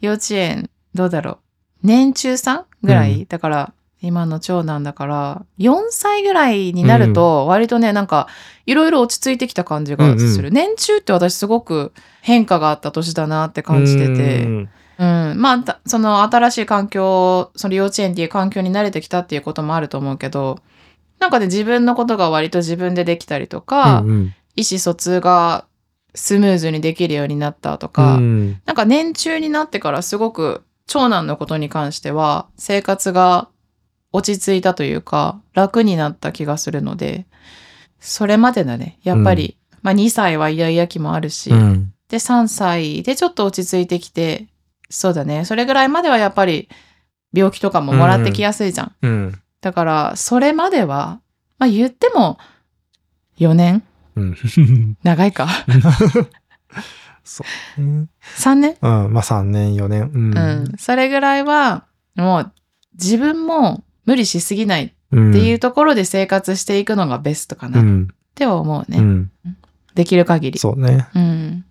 Speaker 1: 幼稚園、どうだろう。年中さんぐらい、
Speaker 2: うん
Speaker 1: だから、今の長男だから、4歳ぐらいになると、割とね、なんか、いろいろ落ち着いてきた感じがする。
Speaker 2: うん。
Speaker 1: 年中って私すごく変化があった年だなって感じてて。
Speaker 2: うん
Speaker 1: うん、まあたその新しい環境その幼稚園っていう環境に慣れてきたっていうこともあると思うけどなんかね自分のことが割と自分でできたりとか、
Speaker 2: うんうん。
Speaker 1: 意思疎通がスムーズにできるようになったとか、
Speaker 2: うん。
Speaker 1: なんか年中になってからすごく長男のことに関しては生活が落ち着いたというか楽になった気がするのでそれまでだねやっぱり、まあ2歳はイヤイヤ期もあるし、
Speaker 2: うん
Speaker 1: で、3歳でちょっと落ち着いてきて、そうだね。それぐらいまではやっぱり病気とかももらってきやすいじゃん。
Speaker 2: うん
Speaker 1: だから、それまでは、まあ言っても4年？
Speaker 2: うん
Speaker 1: 長いか？
Speaker 2: そうね。
Speaker 1: 3年？
Speaker 2: うん。まあ3年、4年。うん。
Speaker 1: うん。それぐらいは、もう自分も無理しすぎないっ
Speaker 2: うん
Speaker 1: ていうところで生活していくのがベストかなっ
Speaker 2: うん。
Speaker 1: ては思うね。
Speaker 2: うん。
Speaker 1: できる限り。
Speaker 2: そうね。
Speaker 1: うん。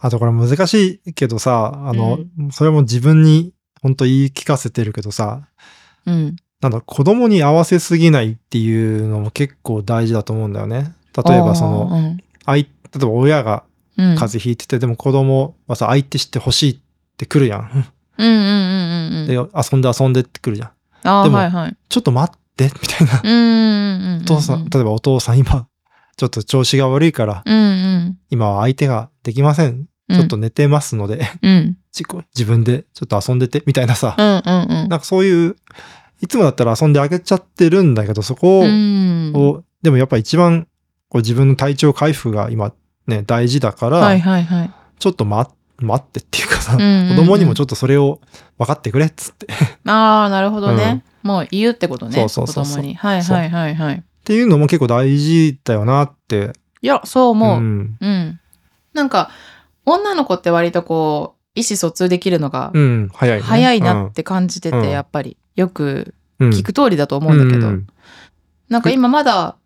Speaker 2: あとこれ難しいけどさ、あの、それも自分に本当言い聞かせてるけどさ、
Speaker 1: うん。
Speaker 2: なんだ、子供に合わせすぎないっていうのも結構大事だと思うんだよね。例えばその、
Speaker 1: うん、
Speaker 2: 相例えば親が
Speaker 1: うん。
Speaker 2: 風邪ひいてて、でも子供はさ、相手してほしいって来るやん。
Speaker 1: うんうんうんうんうん。
Speaker 2: で、遊んで遊んでって来るじゃん。
Speaker 1: ああ、
Speaker 2: でも
Speaker 1: はいはい。
Speaker 2: ちょっと待って、みたいな。
Speaker 1: うんうんうんうん。
Speaker 2: お父さん、例えばお父さん今、ちょっと調子が悪いから、
Speaker 1: うんうん。
Speaker 2: 今は相手ができません。
Speaker 1: うん
Speaker 2: ちょっと寝てますので、
Speaker 1: うん。
Speaker 2: 自己自分でちょっと遊んでて、みたいなさ。
Speaker 1: うんうんうん。
Speaker 2: なんかそういう、いつもだったら遊んであげちゃってるんだけど、そこを、
Speaker 1: うん
Speaker 2: をでもやっぱ一番こう自分の体調回復が今ね、大事だから、
Speaker 1: はいはいはい。
Speaker 2: ちょっと待待ってっていうかさ、
Speaker 1: うんうんうん
Speaker 2: 子供にもちょっとそれを分かってくれっつって。っ
Speaker 1: ああ、なるほどね。もう言うってことね。
Speaker 2: そうそうそう
Speaker 1: 子供に。はいはいはいはい。
Speaker 2: ていうのも結構大事だよなって。
Speaker 1: いや、そう思う。
Speaker 2: ん。
Speaker 1: うん。なんか、女の子って割とこう、意思疎通できるのが
Speaker 2: うん、早い、ね。
Speaker 1: 早いなって感じて
Speaker 2: うん
Speaker 1: て、やっぱり。よく
Speaker 2: うん、
Speaker 1: 聞く通りだと思うんだけど。
Speaker 2: うん
Speaker 1: なんか今まだ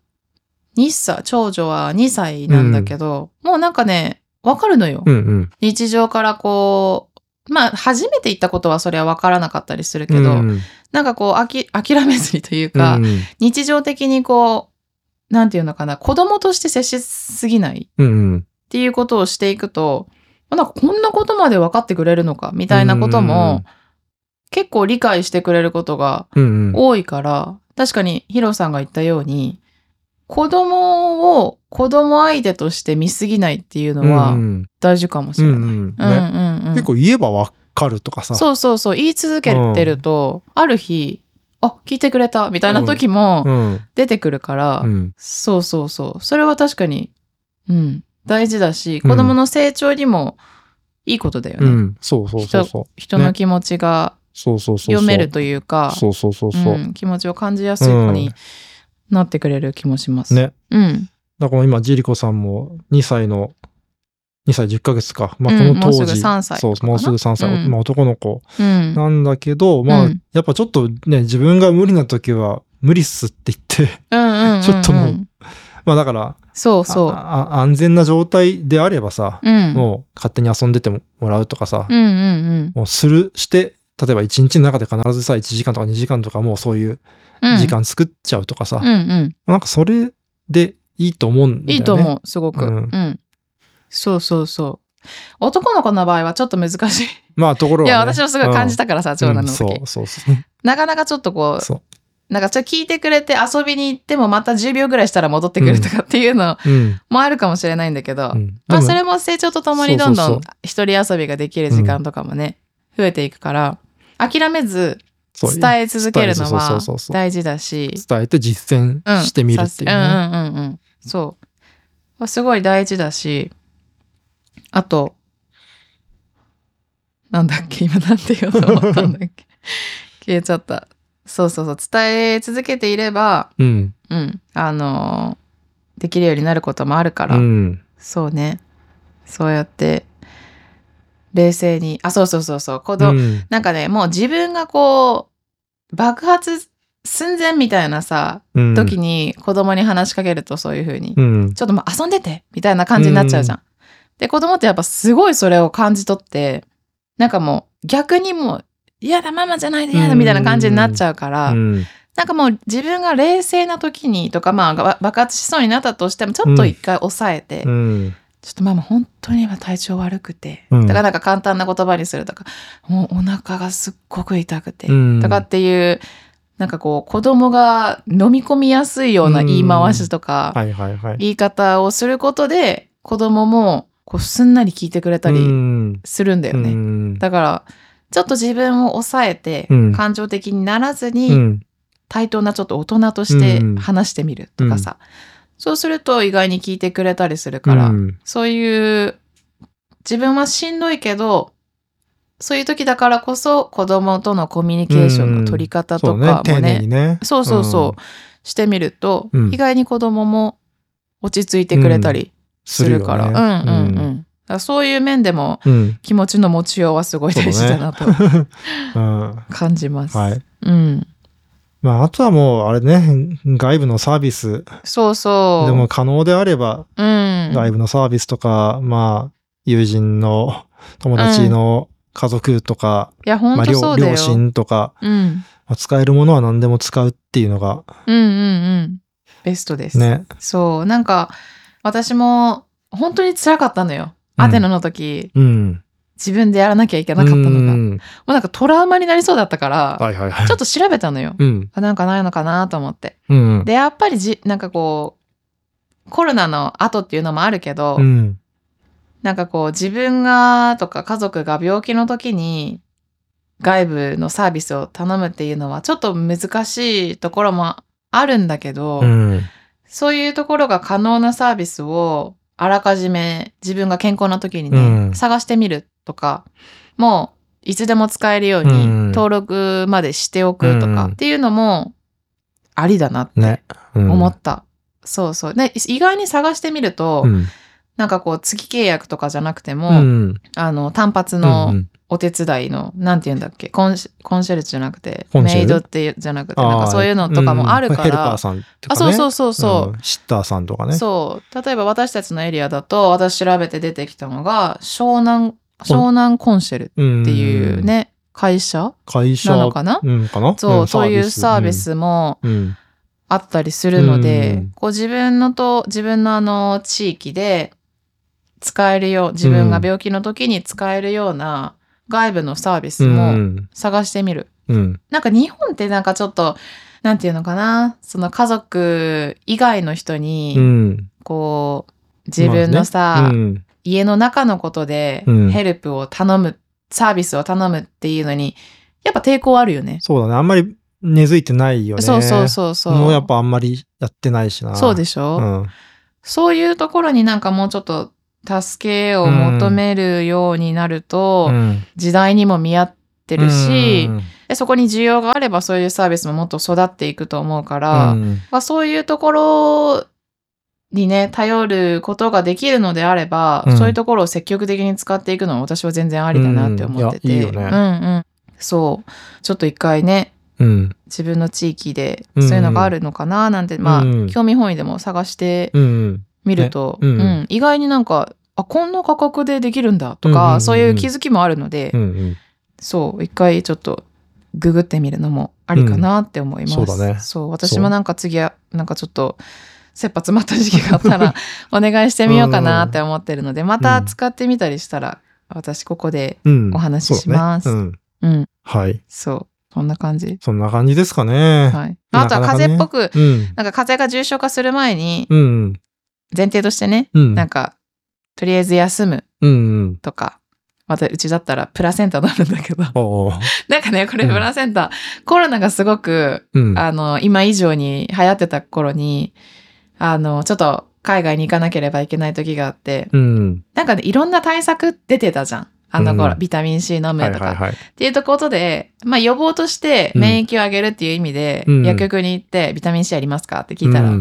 Speaker 1: 2歳、長女は2歳なんだけど、もうなんかね、わかるのよ。
Speaker 2: うんうん。
Speaker 1: 日常からこう、まあ初めて行ったことはそれはわからなかったりするけど、
Speaker 2: うん
Speaker 1: なんかこうあき諦めずにというか、
Speaker 2: うん
Speaker 1: 日常的にこう、なんていうのかな、子供として接しすぎない
Speaker 2: うんうん。
Speaker 1: っていうことをしていくと、なんかこんなことまで分かってくれるのかみたいなことも、結構理解してくれることが
Speaker 2: うんうん。
Speaker 1: 多いから、確かにヒロさんが言ったように、子供を子供相手として見すぎないっていうのは
Speaker 2: うん
Speaker 1: 大事かもしれない。
Speaker 2: うんうん
Speaker 1: うん
Speaker 2: ね
Speaker 1: うんうん
Speaker 2: 結構言えばわかるとかさ。
Speaker 1: そうそうそう言い続けてると、ある日あ聞いてくれたみたいな時も
Speaker 2: うん。
Speaker 1: 出てくるから、
Speaker 2: うん。
Speaker 1: そうそうそうそれは確かにうん。大事だし、子供の成長にもいいことだよね。
Speaker 2: うん。そうそうそうそう。
Speaker 1: 人の気持ちが
Speaker 2: そうそうそうそう。
Speaker 1: 読めるというか、
Speaker 2: そうそうそうそう。
Speaker 1: うん気持ちを感じやすい子になってくれる気もします。
Speaker 2: ね。
Speaker 1: うん。
Speaker 2: だから今、ジリコさんも2歳の、2歳10ヶ月か。まあ、
Speaker 1: うん
Speaker 2: この当時、
Speaker 1: もうすぐ3歳
Speaker 2: そうもうすぐ3歳。
Speaker 1: うん
Speaker 2: まあ、男の子
Speaker 1: うん。
Speaker 2: なんだけど、まあ、
Speaker 1: うん
Speaker 2: やっぱちょっとね、自分が無理な時は、無理っすって言って、
Speaker 1: うんうんうん。
Speaker 2: ちょっともうまあだから、
Speaker 1: そうそう。
Speaker 2: ああ安全な状態であればさ、
Speaker 1: うん。
Speaker 2: もう勝手に遊んでてもらうとかさ、
Speaker 1: うんうんうん
Speaker 2: もうする、して、例えば1日の中で必ずさ、1時間とか2時間とかもうそういう
Speaker 1: うん。
Speaker 2: 時間作っちゃうとかさ、
Speaker 1: うんうん。
Speaker 2: なんかそれでいいと思うんだよね。
Speaker 1: いいと思う、すごく。
Speaker 2: う
Speaker 1: うんん。そうそうそう。男の子の場合はちょっと難しい。
Speaker 2: まあところが、ね。
Speaker 1: いや、私もすごい感じ
Speaker 2: た
Speaker 1: たからさ、長男の時。
Speaker 2: そうそうそう。
Speaker 1: なかなかちょっとこう、
Speaker 2: そ
Speaker 1: なんかちょっと聞いてくれて遊びに行ってもまた10秒ぐらいしたら戻ってくるとかっていうの。もあるかもしれないんだけど、
Speaker 2: うん
Speaker 1: まあそれも成長とともにどんど
Speaker 2: んそ
Speaker 1: 一人遊びができる時間とかもね、増えていくから、諦めず伝え続けるのは大事だし、
Speaker 2: 伝えて実践してみるっていうね。
Speaker 1: そう。すごい大事だし、あと、なんだっけ今なんて言おうと思ったんだっけ消えちゃった。そうそうそう。伝え続けていれば、
Speaker 2: うん。
Speaker 1: うん。あのーできるようになることもあるから、
Speaker 2: うん。
Speaker 1: そうね。そうやって、冷静に、あ、そうそうそうそう。子
Speaker 2: う
Speaker 1: 供、
Speaker 2: ん。
Speaker 1: なんかね、もう自分がこう、爆発寸前みたいなさ、
Speaker 2: うん
Speaker 1: 時に子供に話しかけるとそういう風に、
Speaker 2: うん。
Speaker 1: ちょっともう遊んでてみたいな感じになっちゃうじゃん。で、子供ってやっぱすごいそれを感じ取って、なんかもう逆にもう、嫌だ、ママじゃないで嫌だみたいな感じになっちゃうから、
Speaker 2: うん。
Speaker 1: なんかもう自分が冷静な時にとか、まあば爆発しそうになったとしても、ちょっと一回抑えて、
Speaker 2: うん。
Speaker 1: ちょっとママ本当に今体調悪くて、
Speaker 2: うん
Speaker 1: だからなんか簡単な言葉にするとか、もうお腹がすっごく痛くて、
Speaker 2: うん
Speaker 1: とかっていう、なんかこう子供が飲み込みやすいような言い回しとか、
Speaker 2: はいはいはい。
Speaker 1: 言い方をすることで子供もこうすんなり聞いてくれた
Speaker 2: う
Speaker 1: り
Speaker 2: ん
Speaker 1: するんだよね。
Speaker 2: うん。
Speaker 1: だからちょっと自分を抑えて
Speaker 2: うん。
Speaker 1: 感情的にならず
Speaker 2: う
Speaker 1: に
Speaker 2: ん。
Speaker 1: 対等なちょっと大人として
Speaker 2: うん。
Speaker 1: 話してみるとかさ、そうすると意外に聞いてくれたりするから、
Speaker 2: うん。
Speaker 1: そういう自分はしんどいけどそういう時だからこそ子供とのコミュニケーションの取り方と
Speaker 2: そうね
Speaker 1: か。も
Speaker 2: 丁寧
Speaker 1: ね
Speaker 2: にね。
Speaker 1: そうそうそう、してみると、
Speaker 2: うん
Speaker 1: 意外に子供も落ち着いてくれたりするから、
Speaker 2: するよね
Speaker 1: うんうんうん。そういう面でも
Speaker 2: うん。うん。
Speaker 1: 気持ちの持ちようはすごい大事だなと
Speaker 2: うん。
Speaker 1: 感じます。
Speaker 2: はい。
Speaker 1: うん。
Speaker 2: まあ、あとはもう、あれね、外部のサービス
Speaker 1: そうそう。
Speaker 2: でも可能であれば、
Speaker 1: うん。
Speaker 2: 外部のサービスとか、まあ、友人の友達の家族とか、
Speaker 1: いや、本当そうだよ。
Speaker 2: 両親とか、
Speaker 1: うん。
Speaker 2: まあ使えるものは何でも使うっていうのが、
Speaker 1: うんうんうん。ベストです。
Speaker 2: ね。
Speaker 1: そう。なんか、私も本当に辛かったのよ。
Speaker 2: うん
Speaker 1: アテナの時、
Speaker 2: うん。
Speaker 1: 自分でやらなきゃいけなかったのが。
Speaker 2: う
Speaker 1: も
Speaker 2: ん
Speaker 1: うなんかトラウマになりそうだったから、
Speaker 2: はいはいはい。
Speaker 1: ちょっと調べたのよ。
Speaker 2: うん。
Speaker 1: あなんかないのかなと思って。
Speaker 2: うん。
Speaker 1: で、やっぱりじ、なんかこう、コロナの後っていうのもあるけど、
Speaker 2: うん。
Speaker 1: なんかこう、自分がとか家族が病気の時に、外部のサービスを頼むっていうのはちょっと難しいところもあるんだけど、
Speaker 2: うん。
Speaker 1: そういうところが可能なサービスをあらかじめ自分が健康な時にね、
Speaker 2: うん
Speaker 1: 探してみるとか、もういつでも使えるよう
Speaker 2: うん
Speaker 1: に登録までしておくとか
Speaker 2: うん
Speaker 1: っていうのもありだなって
Speaker 2: ね。うん
Speaker 1: 思った。そうそう。で、意外に探してみると、
Speaker 2: うん。
Speaker 1: なんかこう月契約とかじゃなくても、
Speaker 2: うん。
Speaker 1: あの単発
Speaker 2: う
Speaker 1: の
Speaker 2: ん
Speaker 1: お手伝いの、なんて言うんだっけ？コンシェルジュじゃなくて、メイドってじゃなくて、なんかそういうのとかもあるから、
Speaker 2: うんヘルパーさんとかね。
Speaker 1: あ、そうそうそうそう。
Speaker 2: んシッターさんとかね。
Speaker 1: そう。例えば私たちのエリアだと、私調べて出てきたのが、湘南、湘南コンシェル
Speaker 2: うん。
Speaker 1: っていうね、会社？
Speaker 2: 会社
Speaker 1: なのかな？
Speaker 2: うん、かな？
Speaker 1: そう、
Speaker 2: ん
Speaker 1: そういうサービ。スも
Speaker 2: うん。
Speaker 1: あったりするので、
Speaker 2: うん
Speaker 1: こう自分のと、自分のあの地域で使えるよう、自分が病気の時に使えるような外部のサービス
Speaker 2: う
Speaker 1: も
Speaker 2: ん。
Speaker 1: 探してみる。
Speaker 2: うん。
Speaker 1: なんか日本ってなんかちょっと、なんていうのかな、その家族以外の人に、
Speaker 2: うん。
Speaker 1: こう、自分のさ、
Speaker 2: まあねうん
Speaker 1: 家の中のことで
Speaker 2: うん
Speaker 1: ヘルプを頼む、サービスを頼むっていうのに、やっぱ抵抗あるよね。
Speaker 2: そうだね。あんまり根付いてないよね。
Speaker 1: そうそうそうそう。
Speaker 2: もうやっぱあんまりやってないしな。
Speaker 1: そうでしょ、
Speaker 2: うん。
Speaker 1: そういうところになんかもうちょっと助けを求めるようになると、
Speaker 2: うん。
Speaker 1: 時代にも見合ってるし、
Speaker 2: うん。
Speaker 1: でそこに需要があればそういうサービスももっと育っていくと思うから、
Speaker 2: うん。
Speaker 1: まあ、そういうところにね、頼ることができるのであれば、
Speaker 2: うん。
Speaker 1: そういうところを積極的に使っていくのは私は全然ありだなって思ってて。
Speaker 2: うん。いやいいよね。
Speaker 1: うんうん。そう。ちょっと一回ね、
Speaker 2: うん。
Speaker 1: 自分の地域で
Speaker 2: うん
Speaker 1: そういうのがあるのかななんて、まあ、
Speaker 2: うん
Speaker 1: 興味本位でも探して
Speaker 2: うん
Speaker 1: みると、
Speaker 2: ね。うん
Speaker 1: うん。意外になんか、あ、こんな価格でできるんだとか、
Speaker 2: うんうんうんうん。
Speaker 1: そういう気づきもあるので、
Speaker 2: うんうん。
Speaker 1: そう、一回ちょっとググってみるのもありかなって思います。
Speaker 2: うんそうだね。
Speaker 1: そう、私もなんか次は、なんかちょっと、切羽詰まった時期があったら、お願いしてみようかなって思ってるので、また使ってみたりしたら、私ここで、
Speaker 2: うん。
Speaker 1: お話しします。
Speaker 2: そうだね。うん。
Speaker 1: うん、
Speaker 2: はい。
Speaker 1: そう、そんな感じ。
Speaker 2: そんな感じですかね。
Speaker 1: はい。あとは
Speaker 2: なかなかね。
Speaker 1: 風邪っぽく、
Speaker 2: うん。
Speaker 1: なんか風邪が重症化する前に、
Speaker 2: うん
Speaker 1: 前提としてね、
Speaker 2: うん。
Speaker 1: なんか、とりあえず休む
Speaker 2: うんうん。
Speaker 1: とか、またうちだったらプラセンタ飲むんだけど、なんかね、これ
Speaker 2: うん。
Speaker 1: プラセンタ、コロナがすごく
Speaker 2: うん。
Speaker 1: あの、今以上に流行ってた頃に、あの、ちょっと海外に行かなければいけない時があって、
Speaker 2: うん。
Speaker 1: なんかね、いろんな対策出てたじゃん。あの頃、
Speaker 2: うん。
Speaker 1: ビタミン C 飲むとか。
Speaker 2: はいはいはい。
Speaker 1: っていうことで、まあ予防として
Speaker 2: うん
Speaker 1: 免疫を上げるっていう意味で、
Speaker 2: うん。
Speaker 1: 薬局に行って、ビタミン C ありますかって聞いたら、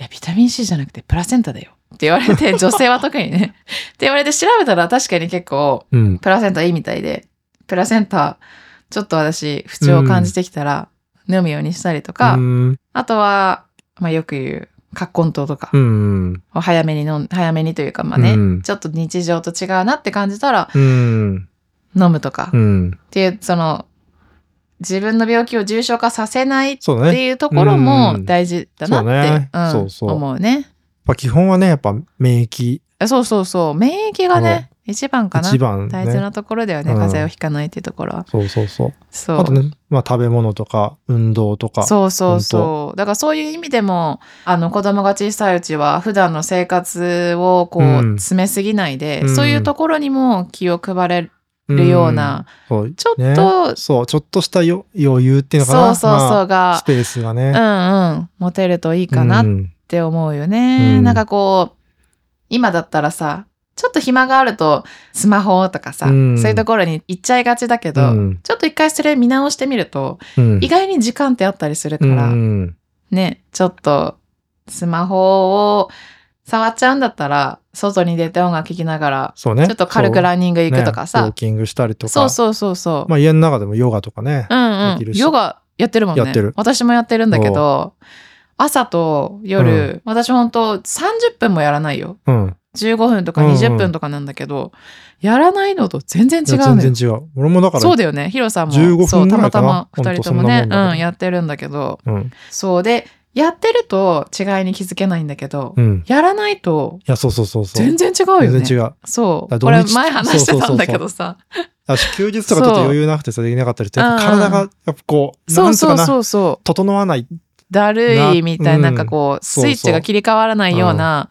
Speaker 1: い
Speaker 2: うん
Speaker 1: や、ビタミン C じゃなくてプラセンタだよ。って言われて、女性は特にね。って言われて調べたら確かに結構、
Speaker 2: うん。
Speaker 1: プラセンタいいみたいで、プラセンタ、ちょっと私、不調を感じてきたら、飲むようにしたりとか、
Speaker 2: うん。
Speaker 1: あとは、まあよく言う、葛根糖とか
Speaker 2: うん
Speaker 1: を早めに飲ん、早めにというか、まあね、
Speaker 2: うん。
Speaker 1: ちょっと日常と違うなって感じたら、
Speaker 2: うん。
Speaker 1: 飲むとか、っ
Speaker 2: うん。
Speaker 1: ていう、その、自分の病気を重症化させないっていうところも
Speaker 2: うん
Speaker 1: 大事だなって、思うね。
Speaker 2: やっぱ基本はねやっぱ免疫
Speaker 1: あそうそうそう。免疫がね、一番かな。
Speaker 2: 一番ね
Speaker 1: 大事なところだよね、
Speaker 2: うん
Speaker 1: 風邪をひかないっていうところは。
Speaker 2: そうそうそう
Speaker 1: そう。
Speaker 2: あとねまあ食べ物とか運動とか
Speaker 1: そうそうそう。だからそういう意味でも、あの子供が小さいうちは普段の生活をこう、
Speaker 2: うん
Speaker 1: 詰めすぎないで、
Speaker 2: うん
Speaker 1: そういうところにも気を配れるような、ちょっ
Speaker 2: ね
Speaker 1: と、
Speaker 2: そうちょっとしたよ余裕っていうのかな。
Speaker 1: そうそうそう
Speaker 2: まあ
Speaker 1: が
Speaker 2: ス、ペースがね。
Speaker 1: うんうん、持てるといいかなっ
Speaker 2: うん。
Speaker 1: て思うよね。
Speaker 2: うん。
Speaker 1: なんかこう、今だったらさ、ちょっと暇があるとスマホとかさ、
Speaker 2: うん。
Speaker 1: そういうところに行っちゃいがちだけど、
Speaker 2: うん。
Speaker 1: ちょっと一回それ見直してみると、
Speaker 2: うん。
Speaker 1: 意外に時間ってあったりするか
Speaker 2: う
Speaker 1: ら、
Speaker 2: ん。
Speaker 1: ね、ちょっとスマホを触っちゃうんだったら、外に出て音楽聴きながら、
Speaker 2: そうね。
Speaker 1: ちょっと軽くランニング行くとかさ。
Speaker 2: ね。ウォー、キングしたりとか。
Speaker 1: そうそうそうそう。
Speaker 2: まあ家の中でもヨガとかね
Speaker 1: うんうん。
Speaker 2: できるし。
Speaker 1: ヨガやってるもんね。
Speaker 2: やってる。
Speaker 1: 私もやってるんだけど、朝と夜、私ほんと30分もやらないよ。
Speaker 2: うん。
Speaker 1: 15分とか
Speaker 2: うんうん。
Speaker 1: 20分とかなんだけど、やらないのと全然違
Speaker 2: いう。全然違う。俺もだから
Speaker 1: そうだよね。ヒロさんも。
Speaker 2: 15分
Speaker 1: そう、たまたま二人ともねうん、やってるんだけど、
Speaker 2: うん。
Speaker 1: そうで、やってると違いに気づけないんだけど、
Speaker 2: うん。
Speaker 1: やらないと
Speaker 2: いやそうそうそうそう。
Speaker 1: 全然違うよね。
Speaker 2: 全然違う。
Speaker 1: そう。これ前話してたんだけどさ。
Speaker 2: 私休日とかちょっと余裕なくてさできなかったりっぱ
Speaker 1: う。ん
Speaker 2: 体がやっぱこう
Speaker 1: そうそうそうそう。
Speaker 2: 整わない
Speaker 1: だるいみたいな、
Speaker 2: な
Speaker 1: なんかこう、
Speaker 2: そうそう
Speaker 1: スイッチが切り替わらないような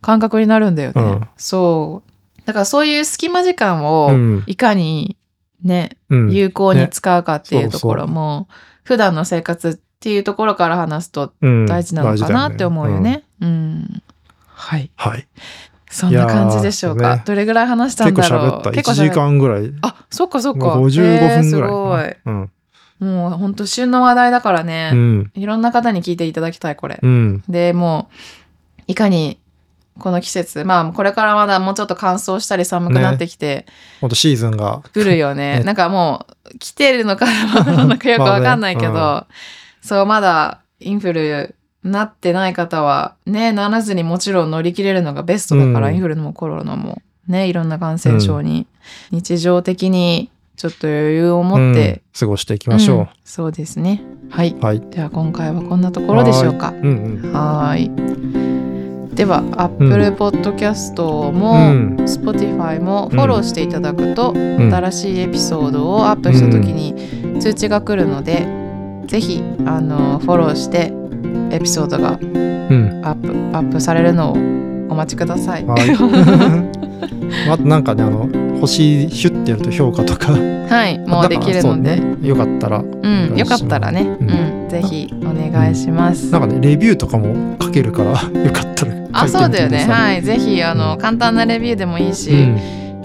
Speaker 1: 感覚になるんだよね。
Speaker 2: うん。
Speaker 1: そう。だからそういう隙間時間
Speaker 2: う
Speaker 1: を
Speaker 2: ん。
Speaker 1: いかにね、
Speaker 2: うん。
Speaker 1: 有効に使うかっていう
Speaker 2: ね
Speaker 1: ところも、普段の生活っていうところから話すと
Speaker 2: うん
Speaker 1: 大事なのかなって思うよね。うん。はい。
Speaker 2: はい
Speaker 1: そんな感じでしょうか。
Speaker 2: ね
Speaker 1: どれぐらい話したんだろう。
Speaker 2: 喋った1
Speaker 1: 結構
Speaker 2: 時間ぐらい
Speaker 1: あ、そっかそっか。
Speaker 2: 55
Speaker 1: へー
Speaker 2: 分ぐらい
Speaker 1: すごい。
Speaker 2: うん
Speaker 1: もう本当旬の話題だからね、
Speaker 2: うん
Speaker 1: いろんな方に聞いていただきたい、これ。
Speaker 2: うん
Speaker 1: で、もう、いかに、この季節、まあ、これからまだもうちょっと乾燥したり寒くなってきて
Speaker 2: ほんとシーズンが
Speaker 1: くるよね。
Speaker 2: ね
Speaker 1: なんかもう、来てるのかまだなのかよくわかんないけど、
Speaker 2: ま
Speaker 1: そう、まだインフルなってない方は、ね、ならずにもちろん乗り切れるのがベストだから、
Speaker 2: うん。
Speaker 1: インフルもコロナも、ね、いろんな感染症に、日常的にちょっと余裕を持って、
Speaker 2: うん。過ごしていきましょ
Speaker 1: う。ん。そうですね。はい。
Speaker 2: うはい。
Speaker 1: では今回はこんなところでしょうか。
Speaker 2: うんうん。
Speaker 1: はーい。では、Apple Podcast も、
Speaker 2: うん。
Speaker 1: Spotify もフォローしていただくと、
Speaker 2: うん。
Speaker 1: 新しいエピソードをアップした時に通知が来るので、ぜひあのフォローしてエピソードが
Speaker 2: うん。
Speaker 1: アップアップされるのをお待ちください。
Speaker 2: はい。あ となんかねあの星ヒュッてやると評価とか
Speaker 1: はい、もうできるので、
Speaker 2: ね。よかったら。
Speaker 1: うん、よかったらね、
Speaker 2: う
Speaker 1: うんん、ぜひお願いします。
Speaker 2: なんかねレビューとかも書けるから よかったら
Speaker 1: あ、そうだよね。はい。ぜひ、あの、簡単なレビューでもいいし、
Speaker 2: うん。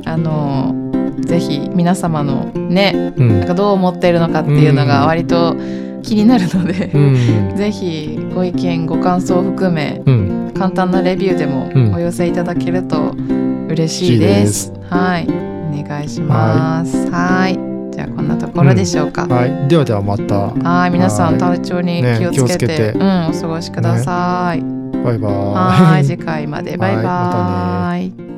Speaker 1: あの、ぜひ皆様のね、
Speaker 2: うん。
Speaker 1: なんかどう思っているのかっていうのが割と気になるので、
Speaker 2: うん
Speaker 1: ぜひご意見、ご感想を含め、
Speaker 2: うん
Speaker 1: 簡単なレビューでも
Speaker 2: うん
Speaker 1: お寄せいただけると嬉しいです。はい。お願いします。はい。じゃあ、こんなところでしょうか。
Speaker 2: はい、ではではまた
Speaker 1: はい。皆さん、
Speaker 2: はい
Speaker 1: 体調に気をつけて、
Speaker 2: ね
Speaker 1: うん、お過ごしください。
Speaker 2: バイバイ。
Speaker 1: はい。次回まで。バイバイ。
Speaker 2: はいまたね